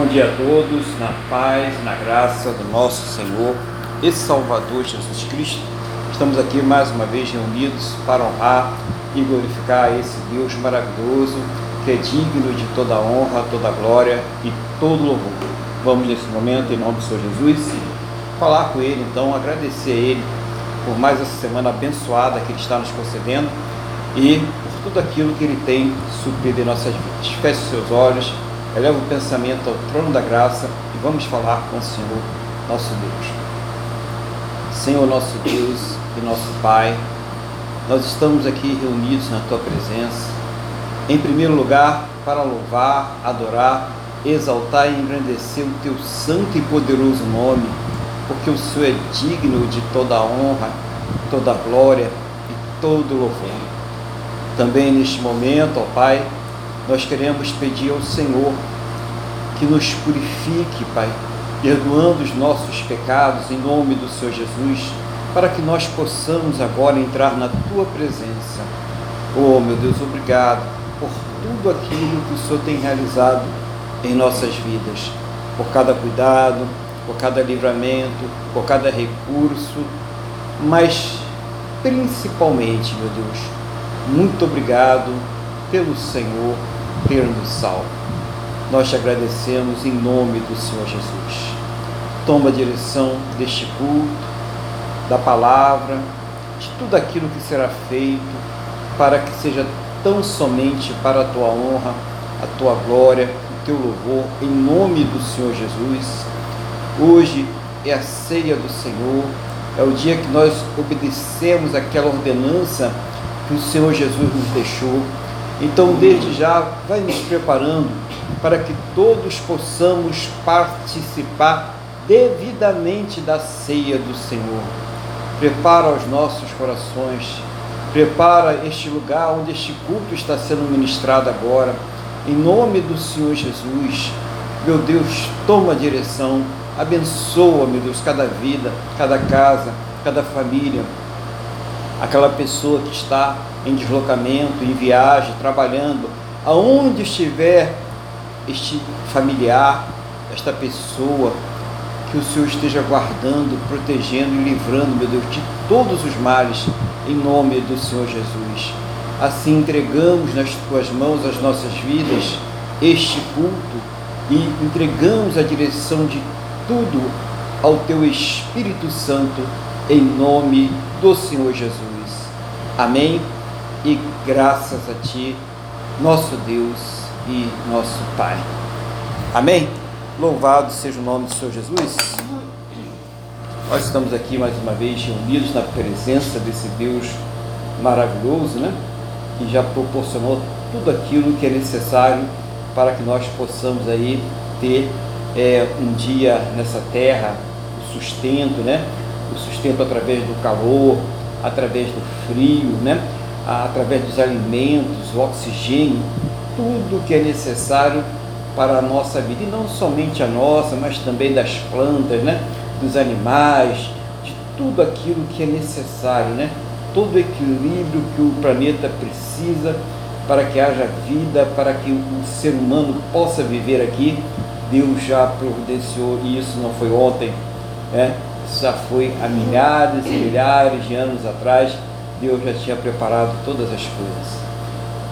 Bom dia a todos, na paz, na graça do nosso Senhor e Salvador Jesus Cristo. Estamos aqui mais uma vez reunidos para honrar e glorificar esse Deus maravilhoso que é digno de toda honra, toda glória e todo louvor. Vamos nesse momento, em nome do Senhor Jesus, falar com Ele, então, agradecer a Ele por mais essa semana abençoada que Ele está nos concedendo e por tudo aquilo que Ele tem suprido em nossas vidas. Feche seus olhos Eleva o pensamento ao trono da graça e vamos falar com o Senhor, nosso Deus. Senhor, nosso Deus e nosso Pai, nós estamos aqui reunidos na Tua presença, em primeiro lugar, para louvar, adorar, exaltar e engrandecer o Teu santo e poderoso nome, porque o Senhor é digno de toda a honra, toda a glória e todo o louvor. Também neste momento, ó Pai, nós queremos pedir ao Senhor que nos purifique, Pai, perdoando os nossos pecados em nome do Senhor Jesus, para que nós possamos agora entrar na tua presença. Oh, meu Deus, obrigado por tudo aquilo que o Senhor tem realizado em nossas vidas, por cada cuidado, por cada livramento, por cada recurso, mas principalmente, meu Deus, muito obrigado pelo Senhor ter nos salvo. Nós te agradecemos em nome do Senhor Jesus. Toma a direção deste culto, da palavra, de tudo aquilo que será feito, para que seja tão somente para a tua honra, a tua glória, o teu louvor, em nome do Senhor Jesus. Hoje é a ceia do Senhor, é o dia que nós obedecemos aquela ordenança que o Senhor Jesus nos deixou então, desde já, vai nos preparando para que todos possamos participar devidamente da ceia do Senhor. Prepara os nossos corações, prepara este lugar onde este culto está sendo ministrado agora. Em nome do Senhor Jesus, meu Deus, toma a direção, abençoa, meu Deus, cada vida, cada casa, cada família, aquela pessoa que está em deslocamento, em viagem, trabalhando, aonde estiver este familiar, esta pessoa, que o Senhor esteja guardando, protegendo e livrando, meu Deus, de todos os males, em nome do Senhor Jesus. Assim entregamos nas tuas mãos as nossas vidas, este culto, e entregamos a direção de tudo ao teu Espírito Santo, em nome do Senhor Jesus. Amém e graças a Ti, nosso Deus e nosso Pai. Amém? Louvado seja o nome do Senhor Jesus. Nós estamos aqui mais uma vez reunidos na presença desse Deus maravilhoso, né? Que já proporcionou tudo aquilo que é necessário para que nós possamos aí ter é, um dia nessa terra, o sustento, né? O sustento através do calor, através do frio, né? Através dos alimentos, o oxigênio, tudo que é necessário para a nossa vida, e não somente a nossa, mas também das plantas, né? dos animais, de tudo aquilo que é necessário, né? todo o equilíbrio que o planeta precisa para que haja vida, para que o ser humano possa viver aqui. Deus já providenciou e isso não foi ontem, né? já foi há milhares e milhares de anos atrás Deus já tinha preparado todas as coisas.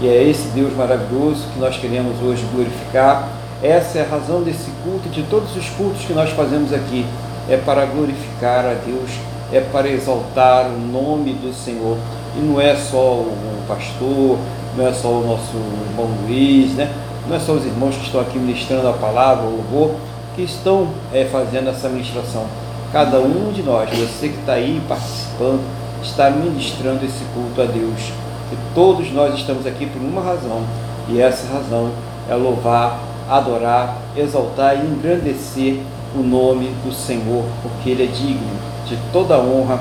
E é esse Deus maravilhoso que nós queremos hoje glorificar. Essa é a razão desse culto e de todos os cultos que nós fazemos aqui. É para glorificar a Deus, é para exaltar o nome do Senhor. E não é só o pastor, não é só o nosso irmão Luiz, né? não é só os irmãos que estão aqui ministrando a palavra, o louvor, que estão é, fazendo essa ministração. Cada um de nós, você que está aí participando, está ministrando esse culto a Deus. E todos nós estamos aqui por uma razão, e essa razão é louvar, adorar, exaltar e engrandecer o nome do Senhor, porque Ele é digno de toda honra,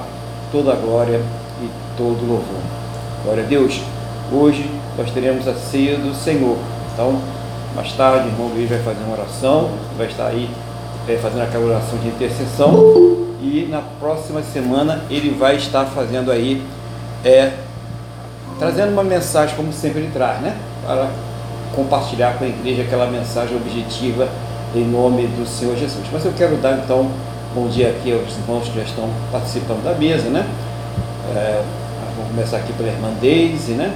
toda glória e todo louvor. Glória a Deus. Hoje nós teremos a ceia do Senhor. Então, mais tarde, o irmão Luiz vai fazer uma oração, vai estar aí é, fazendo aquela oração de intercessão e na próxima semana ele vai estar fazendo aí, é, trazendo uma mensagem, como sempre ele traz, né? Para compartilhar com a igreja aquela mensagem objetiva em nome do Senhor Jesus. Mas eu quero dar então bom dia aqui aos irmãos que já estão participando da mesa, né? É, vamos começar aqui pela irmã Deise, né?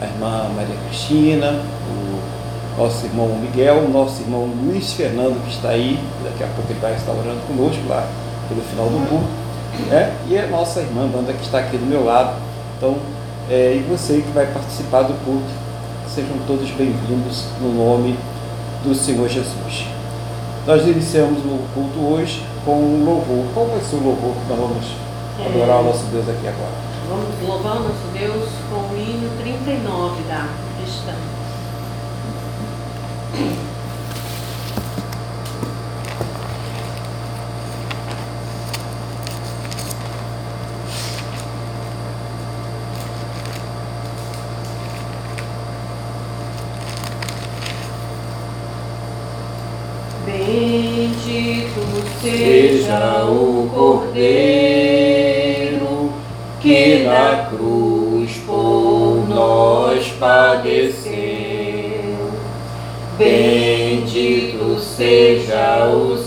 A irmã Maria Cristina, o nosso irmão Miguel, o nosso irmão Luiz Fernando que está aí, daqui a pouco ele vai estar orando conosco lá pelo final do culto, né? E a nossa irmã Wanda que está aqui do meu lado. Então, é, e você que vai participar do culto, sejam todos bem-vindos no nome do Senhor Jesus. Nós iniciamos o culto hoje com um louvor. Qual vai ser o louvor que nós vamos é. adorar o nosso Deus aqui agora? Vamos louvar o nosso Deus com o hino 39 da cristã.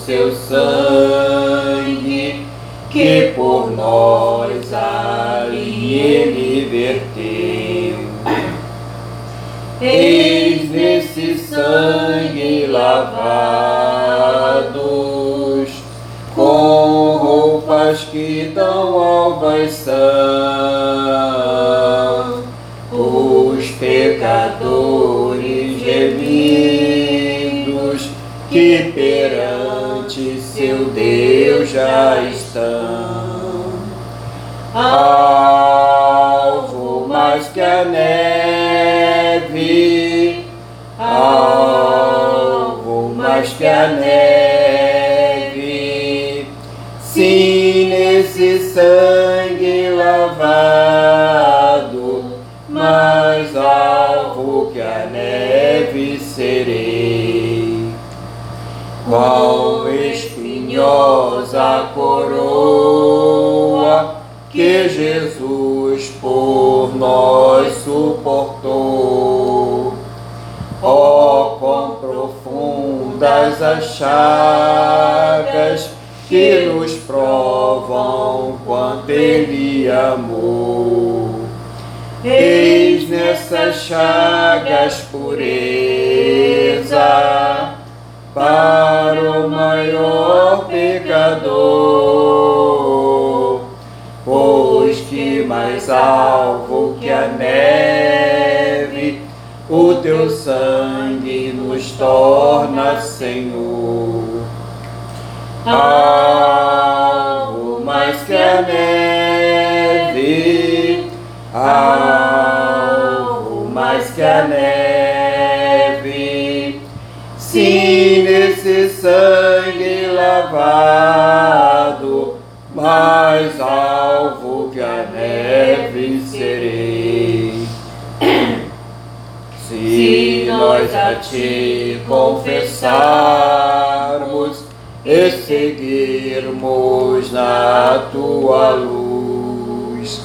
Seu sangue neve, alvo mais que a neve, sim, nesse sangue lavado, mais alvo que a neve serei. Qual espinhosa coroa que Jesus por nós suportou. Oh, quão profundas as chagas que nos provam quanto Ele amou. Eis nessas chagas pureza para o maior pecador, mais alvo que a neve, o teu sangue nos torna Senhor. Alvo mais que a neve, alvo mais que a neve, sim, nesse sangue lavado, mais alvo que a neve serei. Se nós a te confessarmos e seguirmos na tua luz,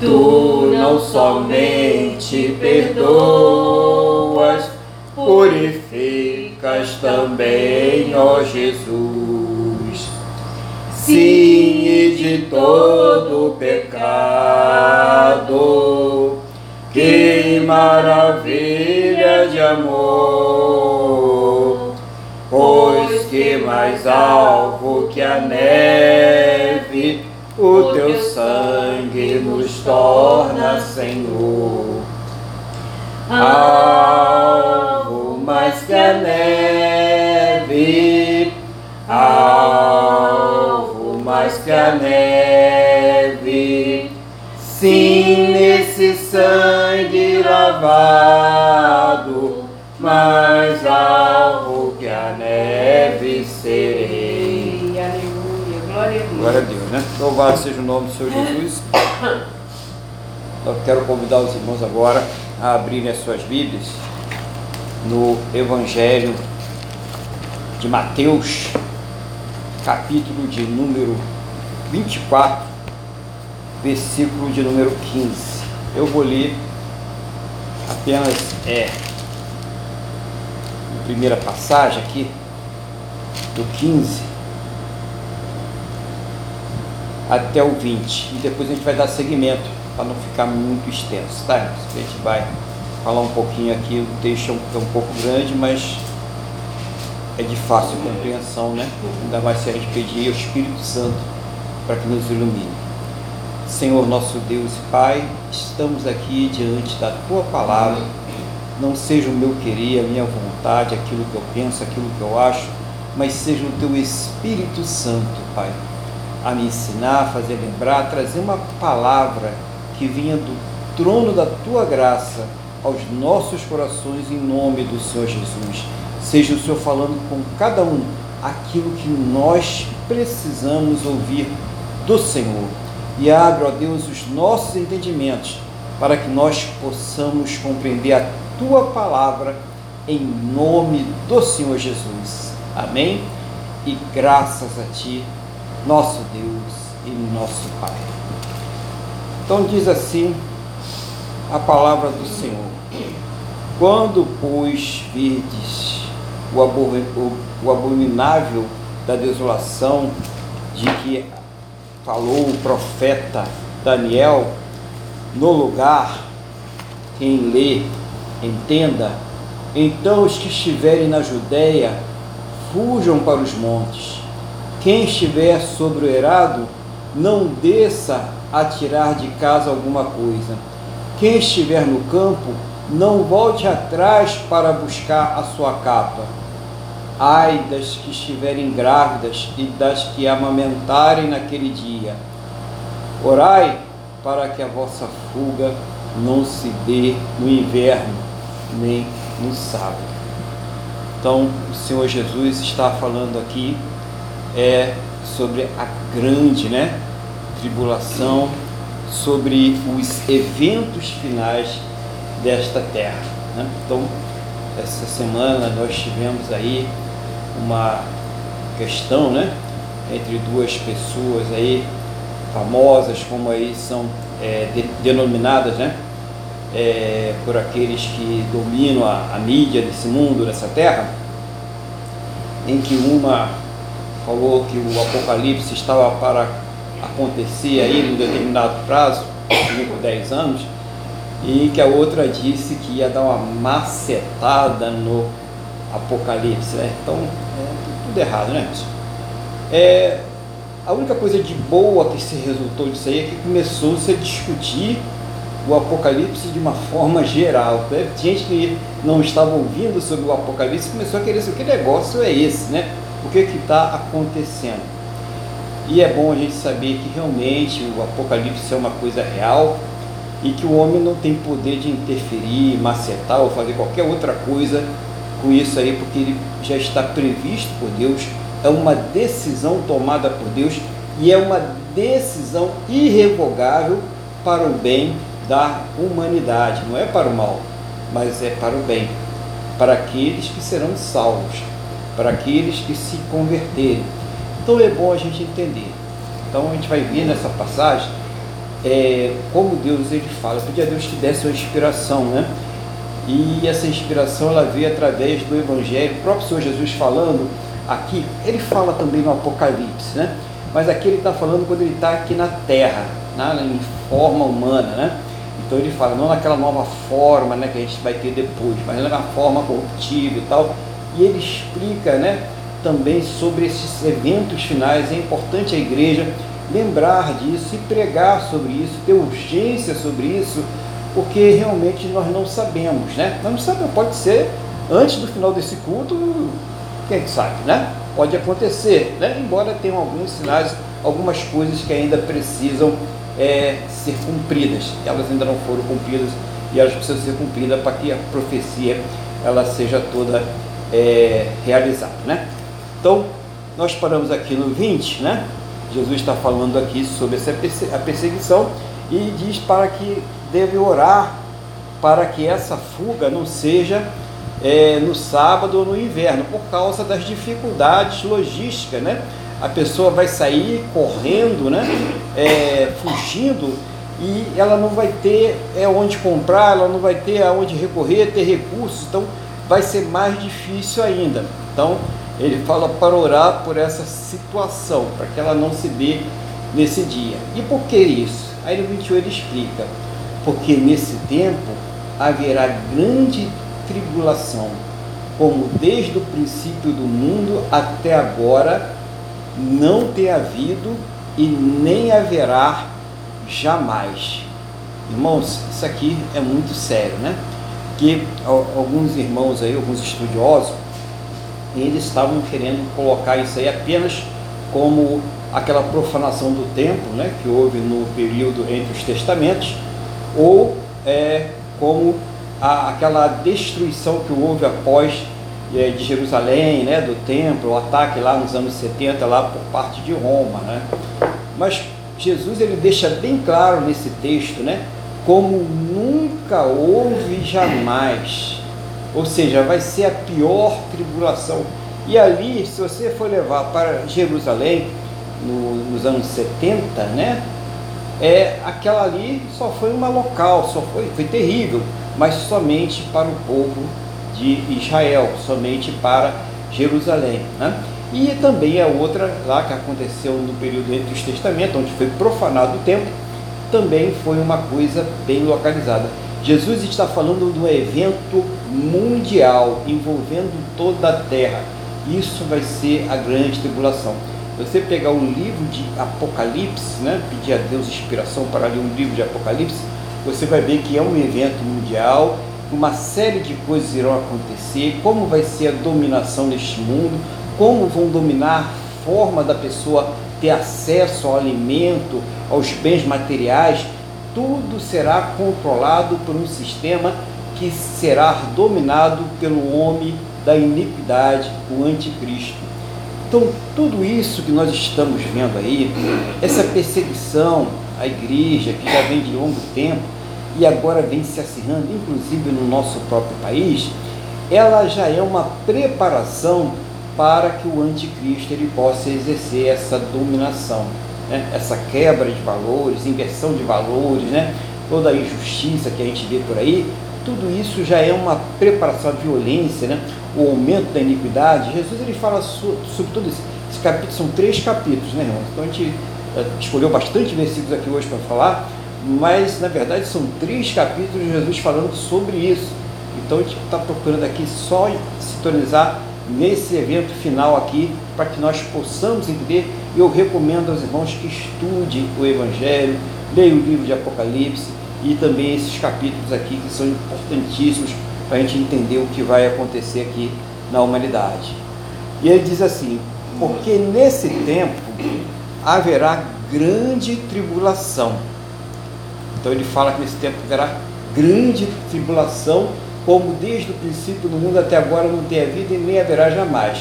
tu não somente perdoas, purificas também, ó Jesus. Sim, e de todo pecado, que maravilha de amor, pois que mais alvo que a neve, o teu sangue nos torna Senhor. Alvo mais que a neve, alvo mais que a neve, sim, nesse sangue lavado, mais alvo que a neve serei. Aleluia, glória a Deus. Glória a Deus, né? Louvado seja o nome do Senhor Jesus. Eu quero convidar os irmãos agora a abrirem as suas Bíblias no Evangelho de Mateus, capítulo de número 24, versículo de número 15. Eu vou ler apenas é, a primeira passagem aqui, do 15 até o 20. E depois a gente vai dar seguimento para não ficar muito extenso, tá? A gente vai falar um pouquinho aqui, o texto é um, é um pouco grande, mas é de fácil compreensão, né? Ainda mais se a gente pedir ao Espírito Santo para que nos ilumine. Senhor nosso Deus e Pai, estamos aqui diante da Tua palavra. Não seja o meu querer, a minha vontade, aquilo que eu penso, aquilo que eu acho, mas seja o Teu Espírito Santo, Pai, a me ensinar, a fazer lembrar, a trazer uma palavra que vinha do trono da Tua graça aos nossos corações em nome do Senhor Jesus. Seja o Senhor falando com cada um aquilo que nós precisamos ouvir do Senhor. E abre, ó Deus, os nossos entendimentos para que nós possamos compreender a tua palavra em nome do Senhor Jesus. Amém? E graças a ti, nosso Deus e nosso Pai. Então diz assim a palavra do Senhor. Quando, pois, virdes o abominável da desolação de que falou o profeta Daniel, no lugar, quem lê, entenda, então os que estiverem na Judéia, fujam para os montes. Quem estiver sobre o erado, não desça a tirar de casa alguma coisa. Quem estiver no campo, não volte atrás para buscar a sua capa Ai das que estiverem grávidas e das que amamentarem naquele dia. Orai para que a vossa fuga não se dê no inverno, nem no sábado. Então, o Senhor Jesus está falando aqui é sobre a grande, né, tribulação, sobre os eventos finais desta terra. Né? Então, essa semana nós tivemos aí uma questão, né? Entre duas pessoas aí famosas, como aí são é, de, denominadas, né? É, por aqueles que dominam a, a mídia desse mundo, dessa terra, em que uma falou que o apocalipse estava para acontecer aí em um determinado prazo, 5, 10 anos, e que a outra disse que ia dar uma macetada no Apocalipse, né? Então, tudo errado, né? É, a única coisa de boa que se resultou disso aí é que começou-se a discutir o Apocalipse de uma forma geral. Né? Gente que não estava ouvindo sobre o Apocalipse começou a querer saber que negócio é esse, né? O que está acontecendo? E é bom a gente saber que realmente o Apocalipse é uma coisa real e que o homem não tem poder de interferir, macetar ou fazer qualquer outra coisa com isso aí, porque ele já está previsto por Deus, é uma decisão tomada por Deus e é uma decisão irrevogável para o bem da humanidade, não é para o mal, mas é para o bem, para aqueles que serão salvos, para aqueles que se converterem. Então é bom a gente entender. Então a gente vai ver nessa passagem é, como Deus ele fala. Eu pedi a Deus que desse uma inspiração, né? E essa inspiração ela veio através do Evangelho, o próprio Senhor Jesus falando aqui, ele fala também no Apocalipse, né? Mas aqui ele está falando quando ele está aqui na terra, né? em forma humana, né? Então ele fala, não naquela nova forma né, que a gente vai ter depois, mas na forma corruptível e tal. E ele explica né, também sobre esses eventos finais. É importante a igreja lembrar disso e pregar sobre isso, ter urgência sobre isso, porque realmente nós não sabemos, né? Nós não sabemos, pode ser antes do final desse culto, quem sabe, né? Pode acontecer, né? Embora tenham alguns sinais, algumas coisas que ainda precisam é, ser cumpridas. Elas ainda não foram cumpridas e elas precisam ser cumpridas para que a profecia ela seja toda é, realizada, né? Então, nós paramos aqui no 20, né? Jesus está falando aqui sobre essa a perseguição e diz para que deve orar para que essa fuga não seja é, no sábado ou no inverno, por causa das dificuldades logísticas, né? A pessoa vai sair correndo, né? É, fugindo e ela não vai ter é, onde comprar, ela não vai ter aonde recorrer, ter recursos, então vai ser mais difícil ainda. Então Ele fala para orar por essa situação, para que ela não se dê nesse dia. E por que isso? Aí no 21 ele explica: porque nesse tempo haverá grande tribulação, como desde o princípio do mundo até agora não tem havido e nem haverá jamais. Irmãos, isso aqui é muito sério, né? Que alguns irmãos aí, alguns estudiosos, eles estavam querendo colocar isso aí apenas como aquela profanação do templo, né, que houve no período entre os testamentos, ou é, como a, aquela destruição que houve após é, de Jerusalém, né, do templo, o ataque lá nos anos 70 lá por parte de Roma, né? Mas Jesus ele deixa bem claro nesse texto, né, como nunca houve jamais. Ou seja, vai ser a pior tribulação. E ali, se você for levar para Jerusalém, no, nos anos 70, né? É, aquela ali só foi uma local, só foi, foi terrível, mas somente para o povo de Israel, somente para Jerusalém. Né? E também a outra lá que aconteceu no período entre os testamentos, onde foi profanado o templo, também foi uma coisa bem localizada. Jesus está falando de um evento mundial envolvendo toda a terra. Isso vai ser a grande tribulação você pegar um livro de Apocalipse, né, pedir a Deus inspiração para ler um livro de Apocalipse, você vai ver que é um evento mundial, uma série de coisas irão acontecer, como vai ser a dominação neste mundo, como vão dominar a forma da pessoa ter acesso ao alimento, aos bens materiais, tudo será controlado por um sistema que será dominado pelo homem da iniquidade, o anticristo. Então, tudo isso que nós estamos vendo aí, essa perseguição à igreja, que já vem de longo tempo e agora vem se acirrando, inclusive no nosso próprio país, ela já é uma preparação para que o anticristo ele possa exercer essa dominação, né? essa quebra de valores, inversão de valores, né? toda a injustiça que a gente vê por aí, tudo isso já é uma preparação à violência, né? o aumento da iniquidade. Jesus ele fala sobre tudo isso. Esse capítulo são três capítulos, né, irmãos? Então a gente eh, escolheu bastante versículos aqui hoje para falar, mas na verdade são três capítulos de Jesus falando sobre isso. Então a gente está procurando aqui só sintonizar nesse evento final aqui para que nós possamos entender. Eu recomendo aos irmãos que estudem o Evangelho, leiam o livro de Apocalipse e também esses capítulos aqui que são importantíssimos para a gente entender o que vai acontecer aqui na humanidade. E ele diz assim: porque nesse tempo haverá grande tribulação. Então ele fala que nesse tempo haverá grande tribulação, como desde o princípio do mundo até agora não tem havido e nem haverá jamais.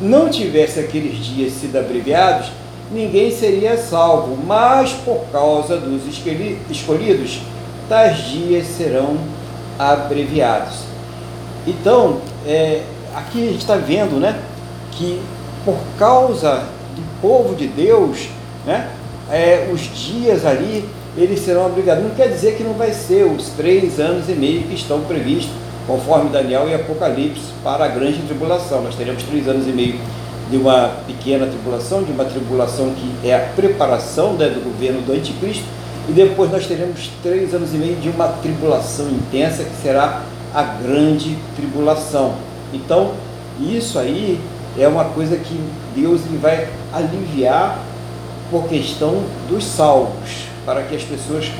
Não tivesse aqueles dias sido abreviados, ninguém seria salvo, mas por causa dos escolhidos, tais dias serão abreviados. Então, é, aqui a gente está vendo né, que por causa do povo de Deus, né, é, os dias ali eles serão obrigados. Não quer dizer que não vai ser os três anos e meio que estão previstos, conforme Daniel e Apocalipse, para a grande tribulação. Nós teremos três anos e meio de uma pequena tribulação, de uma tribulação que é a preparação né, do governo do anticristo, e depois nós teremos três anos e meio de uma tribulação intensa que será a grande tribulação. Então, isso aí é uma coisa que Deus vai aliviar por questão dos salvos, para que as pessoas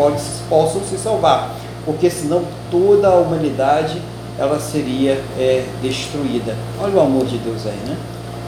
possam se salvar, porque senão toda a humanidade ela seria é, destruída. Olha o amor de Deus aí, né?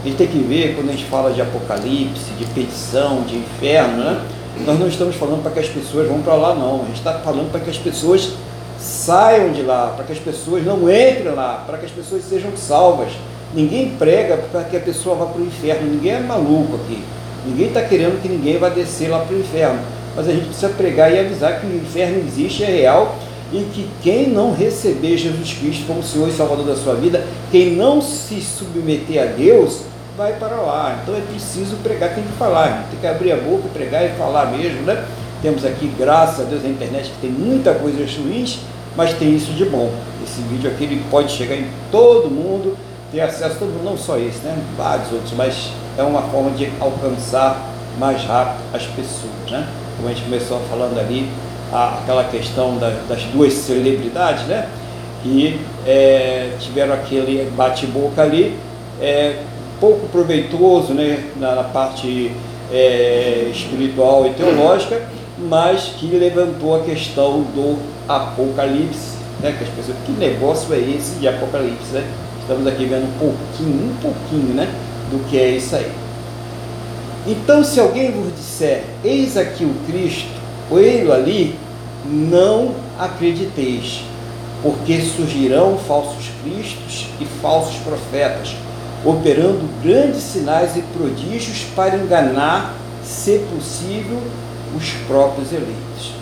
A gente tem que ver quando a gente fala de apocalipse, de petição, de inferno, né? Nós não estamos falando para que as pessoas vão para lá, não. A gente está falando para que as pessoas saiam de lá, para que as pessoas não entrem lá, para que as pessoas sejam salvas. Ninguém prega para que a pessoa vá para o inferno, ninguém é maluco aqui. Ninguém está querendo que ninguém vá descer lá para o inferno. Mas a gente precisa pregar e avisar que o inferno existe, é real, e que quem não receber Jesus Cristo como Senhor e Salvador da sua vida, quem não se submeter a Deus, vai para lá. Então é preciso pregar, tem que falar, tem que abrir a boca, pregar e falar mesmo, né? Temos aqui, graças a Deus, na internet que tem muita coisa ruins, mas tem isso de bom. Esse vídeo aqui ele pode chegar em todo mundo, ter acesso, todo mundo, não só esse, né? vários outros, mas é uma forma de alcançar mais rápido as pessoas. Né? Como a gente começou falando ali, a, aquela questão da, das duas celebridades, né? que é, tiveram aquele bate-boca ali, é, pouco proveitoso né? na, na parte é, espiritual e teológica, mas que levantou a questão do apocalipse, né? que as pessoas, que negócio é esse de apocalipse, né? Estamos aqui vendo um pouquinho, um pouquinho, né, do que é isso aí. Então, se alguém vos disser, eis aqui o Cristo, ou ele ali, não acrediteis, porque surgirão falsos cristos e falsos profetas, operando grandes sinais e prodígios para enganar, se possível, os próprios eleitos.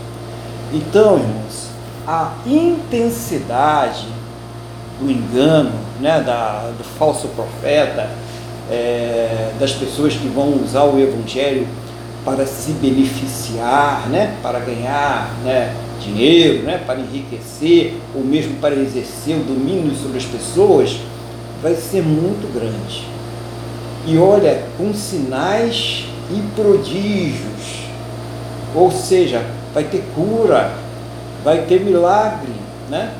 Então, irmãos, a intensidade do engano, né, da, do falso profeta, é, das pessoas que vão usar o evangelho para se beneficiar, né, para ganhar né, dinheiro, né, para enriquecer, ou mesmo para exercer o domínio sobre as pessoas, vai ser muito grande. E olha, com sinais e prodígios, ou seja, vai ter cura, vai ter milagre, né?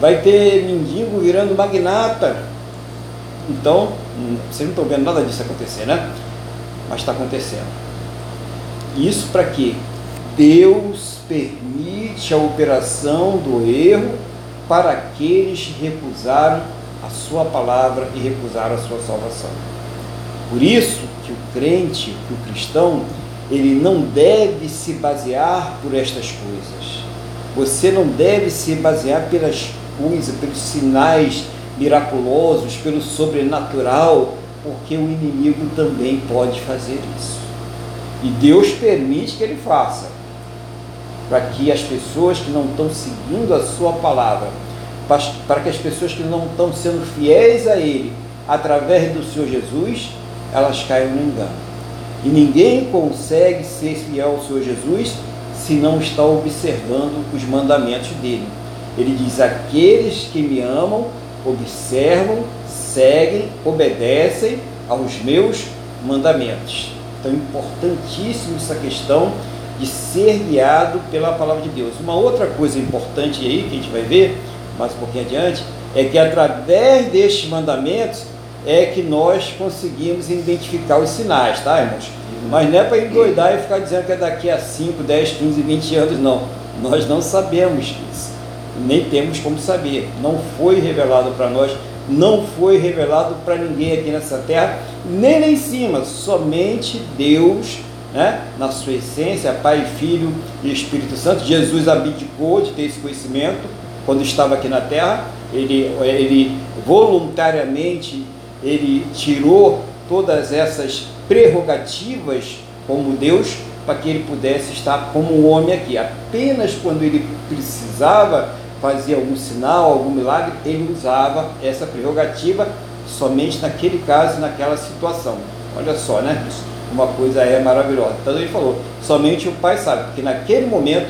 vai ter mendigo virando magnata. Então, hum, vocês não estão vendo nada disso acontecer, né? Mas está acontecendo. Isso para quê? Deus permite a operação do erro para aqueles que recusaram a sua palavra e recusaram a sua salvação. Por isso que o crente, que o cristão, ele não deve se basear por estas coisas. Você não deve se basear pelas coisa, pelos sinais miraculosos, pelo sobrenatural, porque o inimigo também pode fazer isso. E Deus permite que ele faça, para que as pessoas que não estão seguindo a sua palavra, para que as pessoas que não estão sendo fiéis a Ele, através do Senhor Jesus, elas caiam no engano. E ninguém consegue ser fiel ao Senhor Jesus se não está observando os mandamentos dele. Ele diz: Aqueles que me amam, observam, seguem, obedecem aos meus mandamentos. Então, importantíssimo essa questão de ser guiado pela palavra de Deus. Uma outra coisa importante aí, que a gente vai ver mais um pouquinho adiante, é que através destes mandamentos é que nós conseguimos identificar os sinais, tá, irmãos? Mas não é para endoidar e ficar dizendo que é daqui a 5, 10, 15, 20 anos, não. Nós não sabemos isso nem temos como saber. Não foi revelado para nós, não foi revelado para ninguém aqui nessa terra, nem lá em cima, somente Deus, né, na sua essência, Pai, Filho e Espírito Santo. Jesus abdicou de ter esse conhecimento quando estava aqui na terra, ele, ele voluntariamente ele tirou todas essas prerrogativas como Deus para que ele pudesse estar como homem aqui. Apenas quando ele precisava fazia algum sinal, algum milagre, ele usava essa prerrogativa somente naquele caso, naquela situação. Olha só, né? Uma coisa é maravilhosa. Então ele falou, somente o Pai sabe, porque naquele momento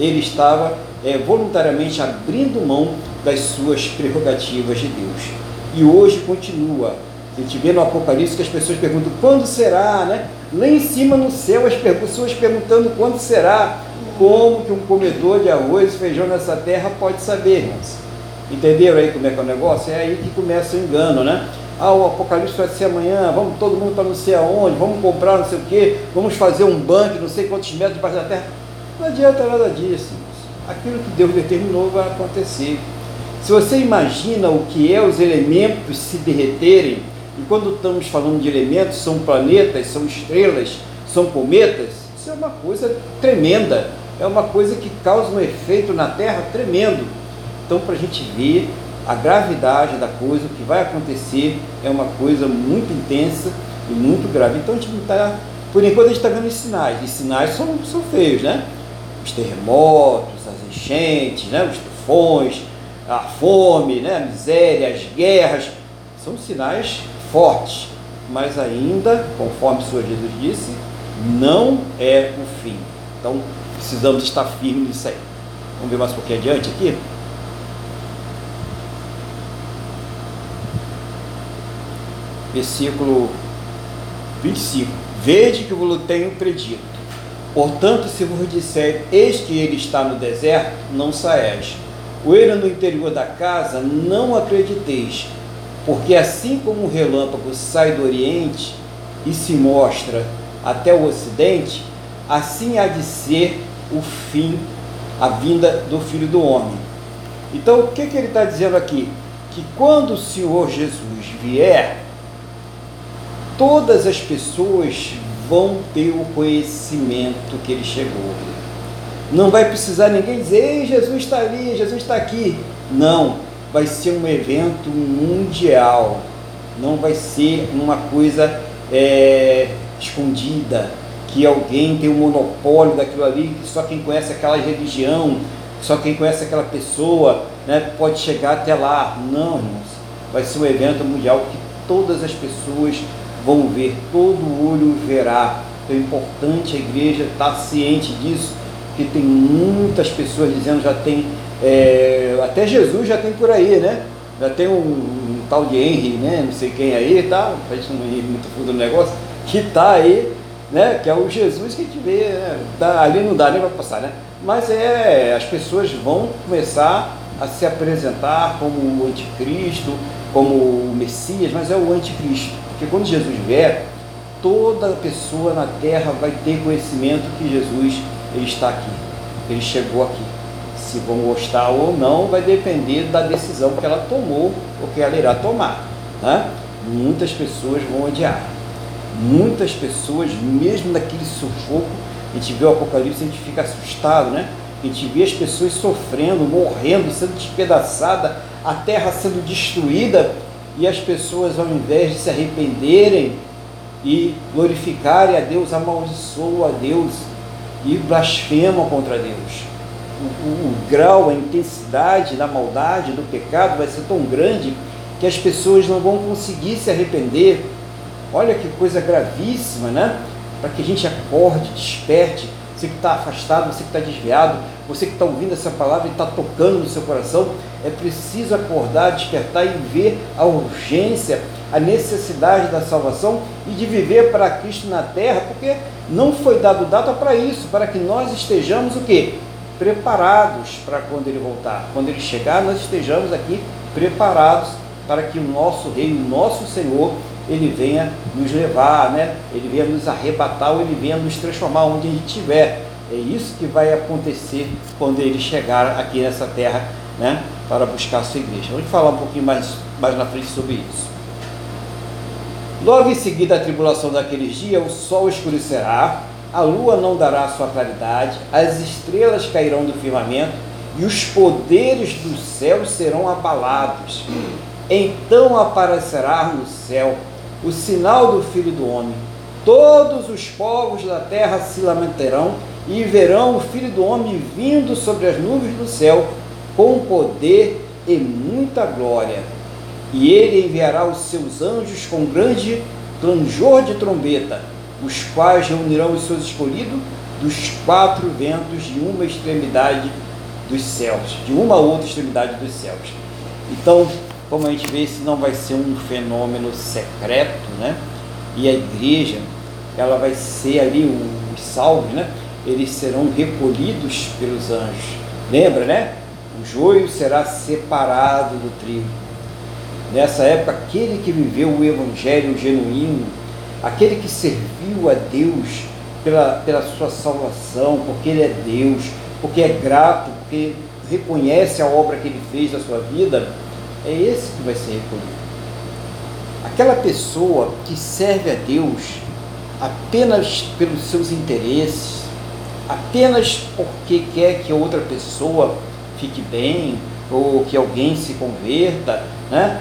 ele estava é, voluntariamente abrindo mão das suas prerrogativas de Deus. E hoje continua. A gente vê no Apocalipse que as pessoas perguntam quando será, né? Lá em cima no céu as pessoas perguntando quando será. Como que um comedor de arroz e feijão nessa terra pode saber, irmãos? Entenderam aí como é que é o negócio? É aí que começa o engano, né? Ah, o Apocalipse vai ser amanhã, vamos todo mundo para não sei aonde, vamos comprar não sei o quê, vamos fazer um banco, não sei quantos metros debaixo da terra. Não adianta nada disso. Aquilo que Deus determinou vai acontecer. Se você imagina o que é os elementos se derreterem, e quando estamos falando de elementos, são planetas, são estrelas, são cometas, isso é uma coisa tremenda é uma coisa que causa um efeito na Terra tremendo. Então, para a gente ver a gravidade da coisa, o que vai acontecer, é uma coisa muito intensa e muito grave. Então, a gente está, por enquanto, a gente está vendo os sinais. E sinais são, são feios, né? Os terremotos, enchentes, né? os tufões, a fome, né? a miséria, as guerras, são sinais fortes. Mas ainda, conforme o Senhor Jesus disse, não é o fim. Então, precisamos estar firmes nisso aí. Vamos ver mais um pouquinho adiante aqui? versículo 25. Vede que vos tenho predito. Portanto, se vos disser, eis que ele está no deserto, não saeis. O ele no interior da casa, não acrediteis, porque assim como um relâmpago sai do oriente e se mostra até o ocidente, assim há de ser o fim, a vinda do Filho do Homem. Então, o que, que ele está dizendo aqui? Que quando o Senhor Jesus vier, todas as pessoas vão ter o conhecimento que ele chegou. Não vai precisar ninguém dizer, Ei, Jesus está ali, Jesus está aqui. Não, vai ser um evento mundial. Não vai ser uma coisa é, escondida, que alguém tem o um monopólio daquilo ali, que só quem conhece aquela religião, só quem conhece aquela pessoa né, pode chegar até lá. Não, irmãos. Vai ser um evento mundial que todas as pessoas vão ver, todo olho verá. Então é importante a igreja estar ciente disso, que tem muitas pessoas dizendo, já tem, é, até Jesus já tem por aí, né? Já tem um, um, tal de Henry, né? Não sei quem aí, tá? Faz um Henry muito fundo no negócio, que está aí, né? Que é o Jesus que a gente vê, né? Tá, ali não dá nem para passar, né? Mas é, as pessoas vão começar a se apresentar como o anticristo, como o Messias, mas é o anticristo. Porque quando Jesus vier, toda pessoa na terra vai ter conhecimento que Jesus ele está aqui, ele chegou aqui. Se vão gostar ou não, vai depender da decisão que ela tomou ou que ela irá tomar. Né? Muitas pessoas vão odiar. Muitas pessoas, mesmo naquele sufoco, a gente vê o Apocalipse, a gente fica assustado, né? A gente vê as pessoas sofrendo, morrendo, sendo despedaçada, a terra sendo destruída, e as pessoas, ao invés de se arrependerem e glorificarem a Deus, amaldiçoam a Deus e blasfemam contra Deus. O, o, o, grau, a intensidade da maldade, do pecado vai ser tão grande que as pessoas não vão conseguir se arrepender. Olha que coisa gravíssima, né? Para que a gente acorde, desperte, você que está afastado, você que está desviado, você que está ouvindo essa palavra e está tocando no seu coração, é preciso acordar, despertar e ver a urgência, a necessidade da salvação e de viver para Cristo na terra, porque não foi dado data para isso, para que nós estejamos o quê? Preparados para quando ele voltar. Quando ele chegar, nós estejamos aqui preparados para que o nosso rei, o nosso Senhor, ele venha nos levar, né? ele venha nos arrebatar, ou ele venha nos transformar onde gente estiver. É isso que vai acontecer quando ele chegar aqui nessa terra né? para buscar a sua igreja. Vamos falar um pouquinho mais, mais na frente sobre isso. Logo em seguida a tribulação daqueles dias, o sol escurecerá, a lua não dará sua claridade, as estrelas cairão do firmamento e os poderes do céu serão abalados. Então aparecerá no céu o sinal do Filho do Homem. Todos os povos da terra se lamentarão e verão o Filho do Homem vindo sobre as nuvens do céu com poder e muita glória. E ele enviará os seus anjos com grande clangor de trombeta, os quais reunirão os seus escolhidos dos quatro ventos de uma extremidade dos céus, de uma outra extremidade dos céus. Então, como a gente vê, isso não vai ser um fenômeno secreto, né? E a igreja, ela vai ser ali, os salvos, né? Eles serão recolhidos pelos anjos. Lembra, né? O joio será separado do trigo. Nessa época, aquele que viveu o evangelho genuíno, aquele que serviu a Deus pela, pela sua salvação, porque ele é Deus, porque é grato, porque reconhece a obra que ele fez na sua vida, é esse que vai ser recolhido. Aquela pessoa que serve a Deus apenas pelos seus interesses, apenas porque quer que outra pessoa fique bem, ou que alguém se converta, né?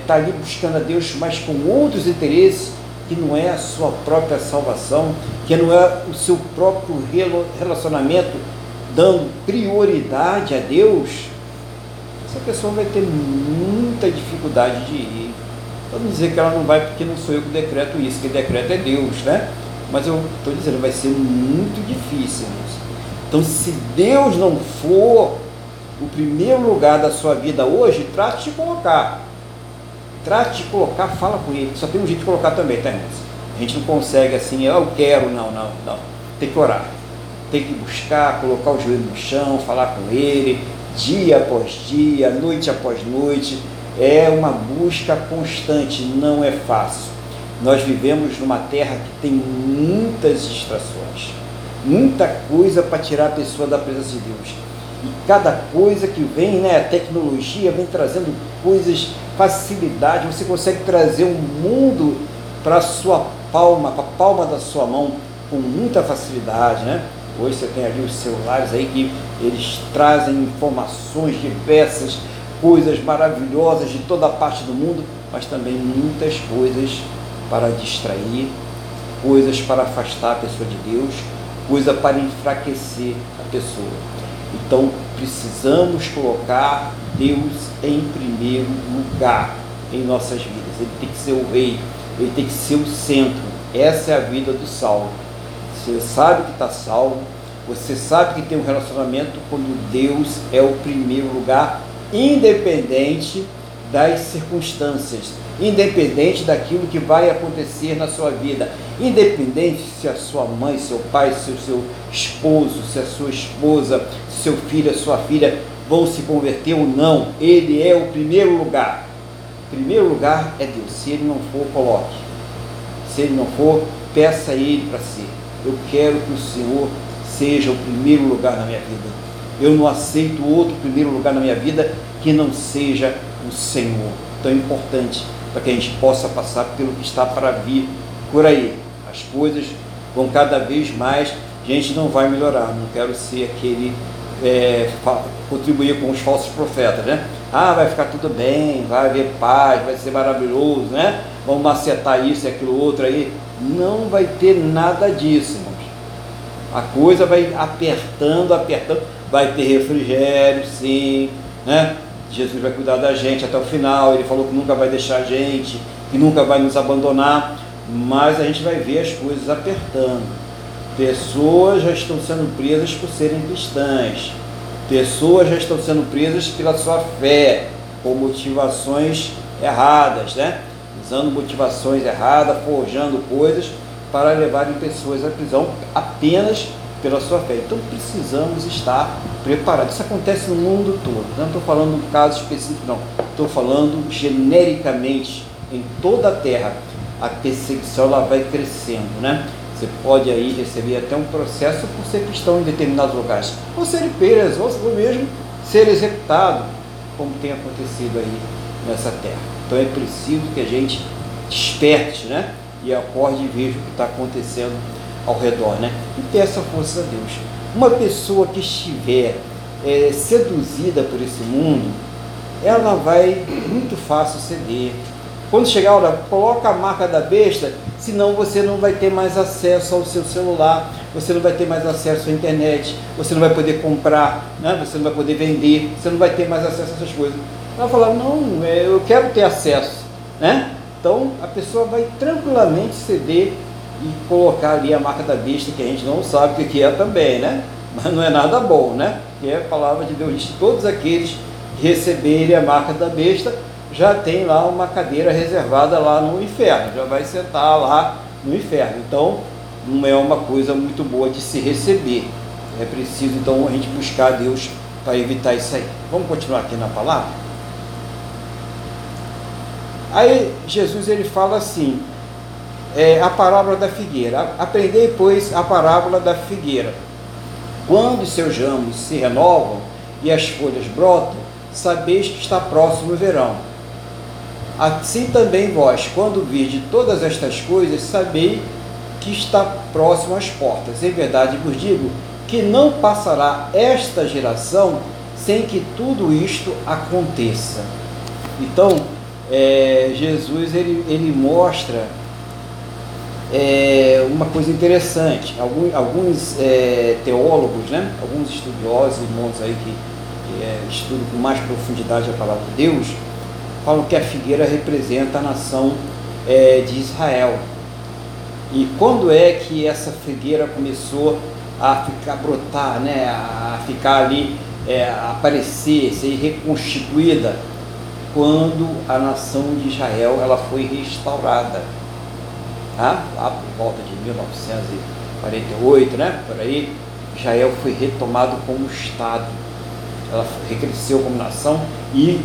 Está é, ali buscando a Deus, mas com outros interesses, que não é a sua própria salvação, que não é o seu próprio relacionamento, dando prioridade a Deus, essa pessoa vai ter muita dificuldade de ir. Vamos dizer que ela não vai porque não sou eu que decreto isso, que decreto é Deus, né? Mas eu estou dizendo, vai ser muito difícil. Então, se Deus não for o primeiro lugar da sua vida hoje, trate de colocar. trate de colocar, fala com ele. Só tem um jeito de colocar também, tá, irmãos? A gente não consegue assim, eu quero, não, não, não. Tem que orar. Tem que buscar, colocar o joelho no chão, falar com ele, dia após dia, noite após noite. É uma busca constante, não é fácil. Nós vivemos numa terra que tem muitas distrações, muita coisa para tirar a pessoa da presença de Deus. E cada coisa que vem, né, a tecnologia vem trazendo coisas, facilidade, você consegue trazer um mundo para a sua palma, para a palma da sua mão, com muita facilidade, né? Hoje você tem ali os celulares aí que eles trazem informações diversas, coisas maravilhosas de toda a parte do mundo, mas também muitas coisas para distrair, coisas para afastar a pessoa de Deus, coisa para enfraquecer a pessoa. Então precisamos colocar Deus em primeiro lugar em nossas vidas. Ele tem que ser o rei, ele tem que ser o centro. Essa é a vida do salvo. Você sabe que está salvo, você sabe que tem um relacionamento quando Deus é o primeiro lugar, independente das circunstâncias, independente daquilo que vai acontecer na sua vida, independente se a sua mãe, seu pai, se o seu esposo, se a sua esposa, seu filho, a sua filha vão se converter ou não, ele é o primeiro lugar. Primeiro lugar é Deus. Se ele não for, coloque. Se ele não for, peça a ele para ser. Eu quero que o Senhor seja o primeiro lugar na minha vida. Eu não aceito outro primeiro lugar na minha vida que não seja o Senhor. Tão importante para que a gente possa passar pelo que está para vir por aí. As coisas vão cada vez mais, a gente não vai melhorar. Não quero ser aquele é, contribuir com os falsos profetas, né? Ah, vai ficar tudo bem, vai haver paz, vai ser maravilhoso, né? Vamos acertar isso e aquilo outro aí. Não vai ter nada disso, irmãos. A coisa vai apertando, apertando. Vai ter refrigério, sim, né? Jesus vai cuidar da gente até o final. Ele falou que nunca vai deixar a gente, que nunca vai nos abandonar. Mas a gente vai ver as coisas apertando. Pessoas já estão sendo presas por serem cristãs. Pessoas já estão sendo presas pela sua fé, por motivações erradas, né? Usando motivações erradas, forjando coisas para levarem pessoas à prisão apenas pela sua fé. Então precisamos estar preparados. Isso acontece no mundo todo. Não estou falando um caso específico, não. Estou falando genericamente em toda a terra. A perseguição ela vai crescendo, né? Você pode aí receber até um processo por ser cristão em determinados lugares, ou ser preso, ou mesmo ser executado, como tem acontecido aí nessa terra. Então é preciso que a gente desperte, né? E acorde e veja o que está acontecendo ao redor, né? E peça força a Deus. Uma pessoa que estiver é, seduzida por esse mundo, ela vai muito fácil ceder. Quando chegar a hora, coloca a marca da besta, senão você não vai ter mais acesso ao seu celular, você não vai ter mais acesso à internet, você não vai poder comprar, né? você não vai poder vender, você não vai ter mais acesso a essas coisas. Ela falar, não, é, eu quero ter acesso. Né? Então a pessoa vai tranquilamente ceder e colocar ali a marca da besta, que a gente não sabe o que é também, né? Mas não é nada bom, né? Que é a palavra de Deus diz todos aqueles que receberem a marca da besta já tem lá uma cadeira reservada lá no inferno, já vai sentar lá no inferno. Então, não é uma coisa muito boa de se receber. É preciso então a gente buscar Deus para evitar isso aí. Vamos continuar aqui na palavra? Aí Jesus ele fala assim: é, a parábola da figueira. Aprendei, pois, a parábola da figueira. Quando seus ramos se renovam e as folhas brotam, sabeis que está próximo o verão. Assim também vós, quando virdes todas estas coisas, sabei que está próximo às portas. Em verdade vos digo que não passará esta geração sem que tudo isto aconteça. Então, é, Jesus ele, ele mostra é, uma coisa interessante. Alguns, alguns é, teólogos, né, alguns estudiosos, irmãos aí que, que é, estudam com mais profundidade a palavra de Deus, falam que a figueira representa a nação é, de Israel. E quando é que essa figueira começou a ficar brotar, né, a ficar ali, é, a aparecer, ser reconstituída? quando a nação de Israel ela foi restaurada. Tá? Lá por volta de 1948, né? Por aí, Israel foi retomado como Estado. Ela recresceu como nação e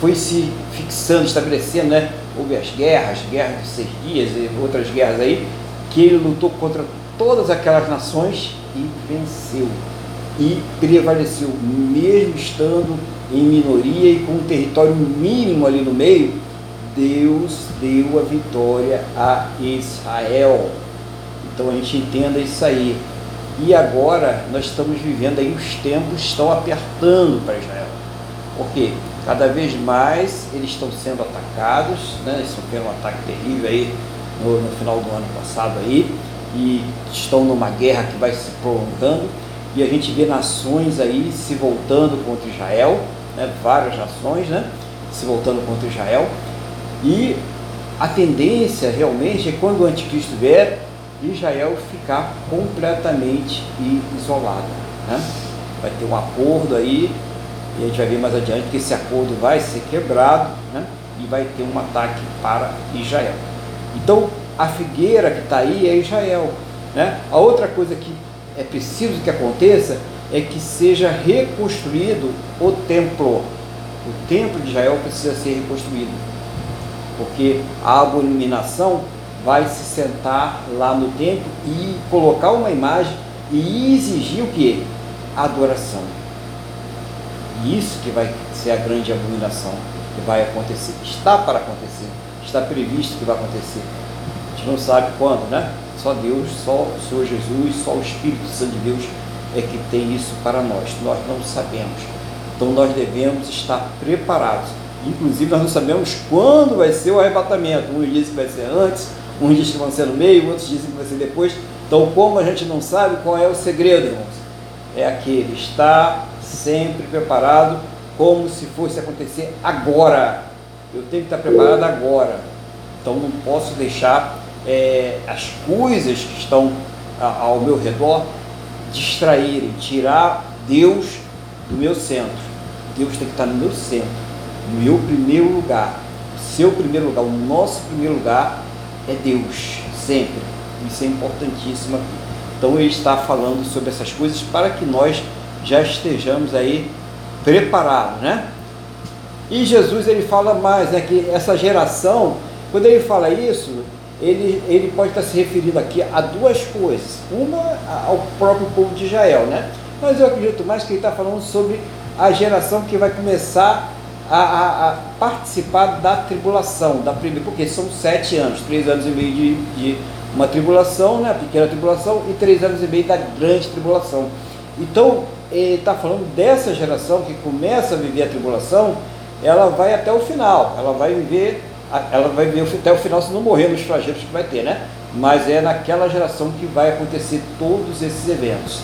foi se fixando, estabelecendo, né? Houve as guerras, guerra de seis dias e outras guerras aí, que ele lutou contra todas aquelas nações e venceu. E prevaleceu, mesmo estando em minoria e com um território mínimo ali no meio, Deus deu a vitória a Israel. Então a gente entenda isso aí. E agora nós estamos vivendo aí, os tempos estão apertando para Israel. Porque cada vez mais eles estão sendo atacados, né? eles sofreram um ataque terrível aí no, no final do ano passado aí, e estão numa guerra que vai se prolongando, e a gente vê nações aí se voltando contra Israel, né? várias nações né? se voltando contra Israel, e a tendência realmente é quando o anticristo vier, Israel ficar completamente isolada. Né? Vai ter um acordo aí, e a gente vai ver mais adiante que esse acordo vai ser quebrado né? e vai ter um ataque para Israel. Então, a figueira que está aí é Israel. Né? A outra coisa que é preciso que aconteça é que seja reconstruído o templo. O templo de Israel precisa ser reconstruído, porque a abominação vai se sentar lá no templo e colocar uma imagem e exigir o que? Adoração. E isso que vai ser a grande abominação que vai acontecer. Está para acontecer. Está previsto que vai acontecer. A gente não sabe quando, né? Só Deus, só o Senhor Jesus, só o Espírito Santo de Deus é que tem isso para nós. Nós não sabemos. Então nós devemos estar preparados. Inclusive nós não sabemos quando vai ser o arrebatamento. Uns dizem que vai ser antes, uns dizem que vai ser no meio, outros dizem que vai ser depois. Então como a gente não sabe qual é o segredo, irmãos? É aquele estar sempre preparado como se fosse acontecer agora. Eu tenho que estar preparado agora. Então não posso deixar é, as coisas que estão ao meu redor distraírem, tirar Deus do meu centro. Deus tem que estar no meu centro, meu primeiro lugar. O seu primeiro lugar, o nosso primeiro lugar é Deus, sempre. Isso é importantíssimo aqui. Então ele está falando sobre essas coisas para que nós já estejamos aí preparados, né? E Jesus ele fala mais, né, que essa geração, quando ele fala isso, ele, ele pode estar se referindo aqui a duas coisas. Uma ao próprio povo de Israel, né? Mas eu acredito mais que ele está falando sobre a geração que vai começar a, a, a, participar da tribulação, da primeira, porque são sete anos, três anos e meio de, de uma tribulação, né, pequena tribulação, e três anos e meio da grande tribulação. Então, ele está falando dessa geração que começa a viver a tribulação, ela vai até o final, ela vai viver, ela vai viver até o final se não morrer nos flagelos que vai ter, né? Mas é naquela geração que vai acontecer todos esses eventos.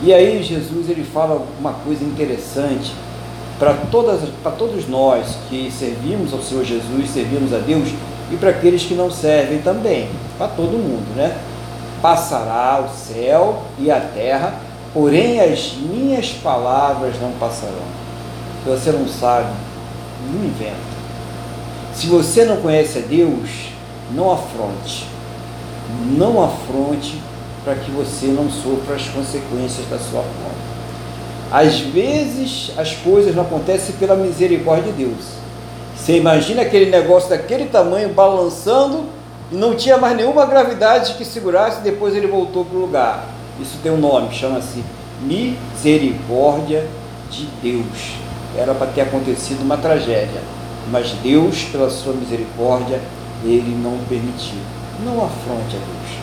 E aí Jesus ele fala uma coisa interessante para todos nós que servimos ao Senhor Jesus, servimos a Deus e para aqueles que não servem também, para todo mundo, né? Passará o céu e a terra, porém as minhas palavras não passarão. Se você não sabe, não inventa. Se você não conhece a Deus, não afronte. Não afronte para que você não sofra as consequências da sua forma. Às vezes as coisas não acontecem pela misericórdia de Deus. Você imagina aquele negócio daquele tamanho balançando e não tinha mais nenhuma gravidade que segurasse, depois ele voltou para o lugar. Isso tem um nome, chama-se misericórdia de Deus. Era para ter acontecido uma tragédia, mas Deus, pela sua misericórdia, ele não permitiu. Não afronte a Deus.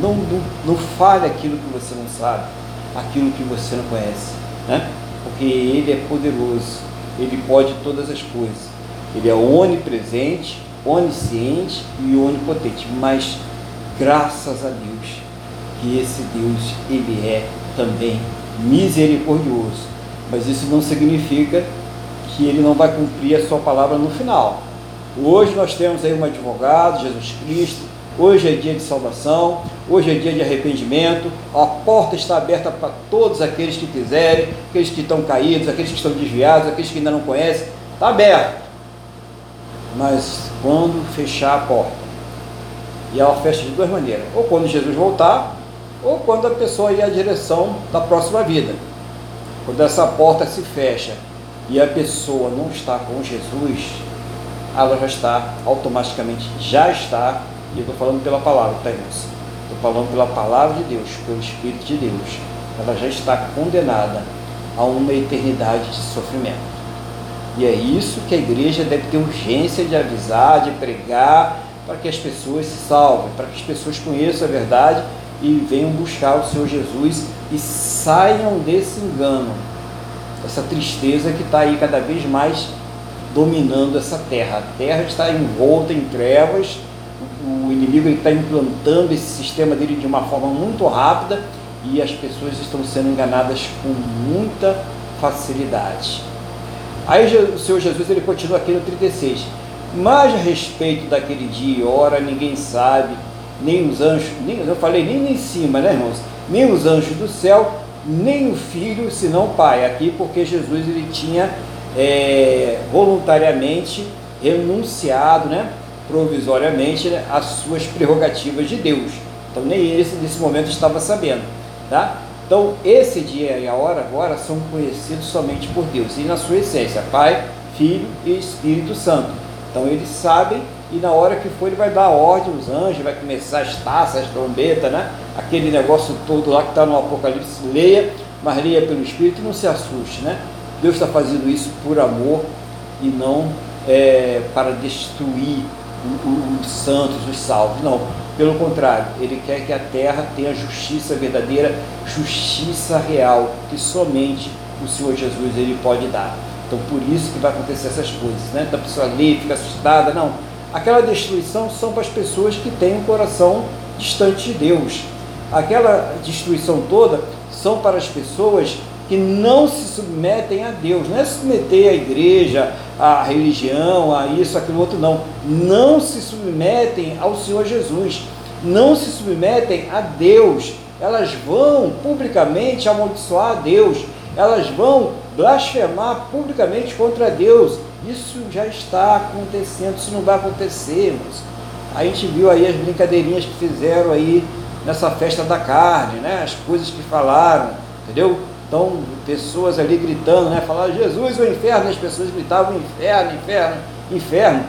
Não, não, não fale aquilo que você não sabe, aquilo que você não conhece, né? porque Ele é poderoso, Ele pode todas as coisas. Ele é onipresente, onisciente e onipotente. Mas graças a Deus que esse Deus ele é também misericordioso. Mas isso não significa que ele não vai cumprir a sua palavra no final. Hoje nós temos aí um advogado, Jesus Cristo. Hoje é dia de salvação, hoje é dia de arrependimento. A porta está aberta para todos aqueles que quiserem, aqueles que estão caídos, aqueles que estão desviados, aqueles que ainda não conhecem. Está aberto. mas quando fechar a porta. E ela fecha de duas maneiras: ou quando Jesus voltar, ou quando a pessoa ir à direção da próxima vida. Quando essa porta se fecha e a pessoa não está com Jesus, ela já está automaticamente, já está, e eu estou falando pela palavra, tá, irmãos? Falando pela palavra de Deus, pelo Espírito de Deus. Ela já está condenada a uma eternidade de sofrimento. E é isso que a igreja deve ter urgência de avisar, de pregar, para que as pessoas se salvem, para que as pessoas conheçam a verdade e venham buscar o Senhor Jesus e saiam desse engano, essa tristeza que está aí cada vez mais dominando essa terra. A terra está envolta em trevas, o inimigo está implantando esse sistema dele de uma forma muito rápida e as pessoas estão sendo enganadas com muita facilidade. Aí o Senhor Jesus ele continua aqui no 36. Mas a respeito daquele dia e hora, ninguém sabe, nem os anjos, nem, eu falei nem em cima, né, irmãos? Nem os anjos do céu, nem o filho, senão o pai. Aqui porque Jesus ele tinha é, voluntariamente renunciado, né, provisoriamente, né, as suas prerrogativas de Deus. Então nem ele nesse momento estava sabendo, tá? Então esse dia e a hora agora são conhecidos somente por Deus e na sua essência, Pai, Filho e Espírito Santo. Então eles sabem e na hora que for ele vai dar ordem aos anjos, vai começar as taças, as trombetas, né? Aquele negócio todo lá que está no Apocalipse, leia, mas leia pelo Espírito e não se assuste, né? Deus está fazendo isso por amor e não é, para destruir os santos, os salvos. Não, pelo contrário, Ele quer que a terra tenha justiça verdadeira, justiça real, que somente o Senhor Jesus ele pode dar. Então, por isso que vai acontecer essas coisas, né? Da pessoa ali fica assustada, não. Aquela destruição são para as pessoas que têm um coração distante de Deus. Aquela destruição toda são para as pessoas que não se submetem a Deus, não é submeter a igreja, a religião, a isso, aquilo outro, não. Não se submetem ao Senhor Jesus, não se submetem a Deus. Elas vão publicamente amaldiçoar a Deus, elas vão blasfemar publicamente contra Deus. Isso já está acontecendo, isso não vai acontecer, irmãos. A gente viu aí as brincadeirinhas que fizeram aí nessa festa da carne, né? As coisas que falaram, entendeu? Então, pessoas ali gritando, né? Falaram Jesus, o inferno, as pessoas gritavam inferno, inferno, inferno.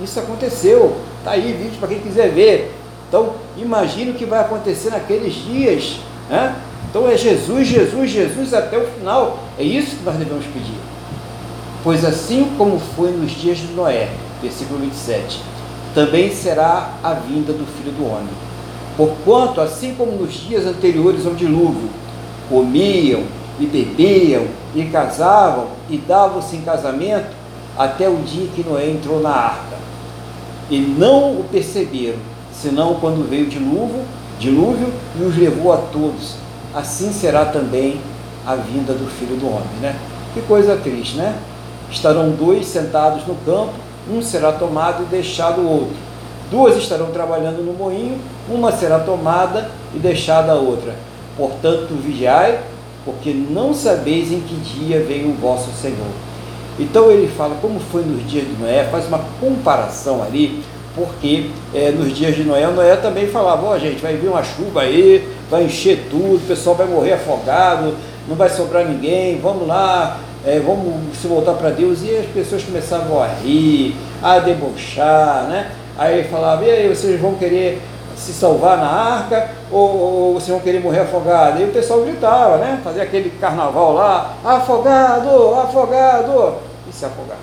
Isso aconteceu. Está aí vídeo para quem quiser ver. Então, imagine o que vai acontecer naqueles dias. Né? Então é Jesus, Jesus, Jesus até o final. É isso que nós devemos pedir. Pois assim como foi nos dias de Noé, versículo 27, também será a vinda do Filho do Homem. Porquanto, assim como nos dias anteriores ao dilúvio, comiam e bebiam e casavam e davam-se em casamento até o dia que Noé entrou na arca. E não o perceberam, senão quando veio o dilúvio, dilúvio e os levou a todos. Assim será também a vinda do Filho do Homem, né? Que coisa triste, né? Estarão dois sentados no campo, um será tomado e deixado o outro. Duas estarão trabalhando no moinho, uma será tomada e deixada a outra. Portanto, vigiai, porque não sabeis em que dia veio o vosso Senhor. Então ele fala como foi nos dias de Noé, faz uma comparação ali, porque é, nos dias de Noé, Noé também falava, ó oh, gente, vai vir uma chuva aí, vai encher tudo, o pessoal vai morrer afogado, não vai sobrar ninguém, vamos lá, é, vamos se voltar para Deus. E as pessoas começavam a rir, a debochar, né? Aí falava, e aí, vocês vão querer se salvar na arca ou, ou vocês vão querer morrer afogado? E o pessoal gritava, né? Fazia aquele carnaval lá, afogado, afogado, e se afogar.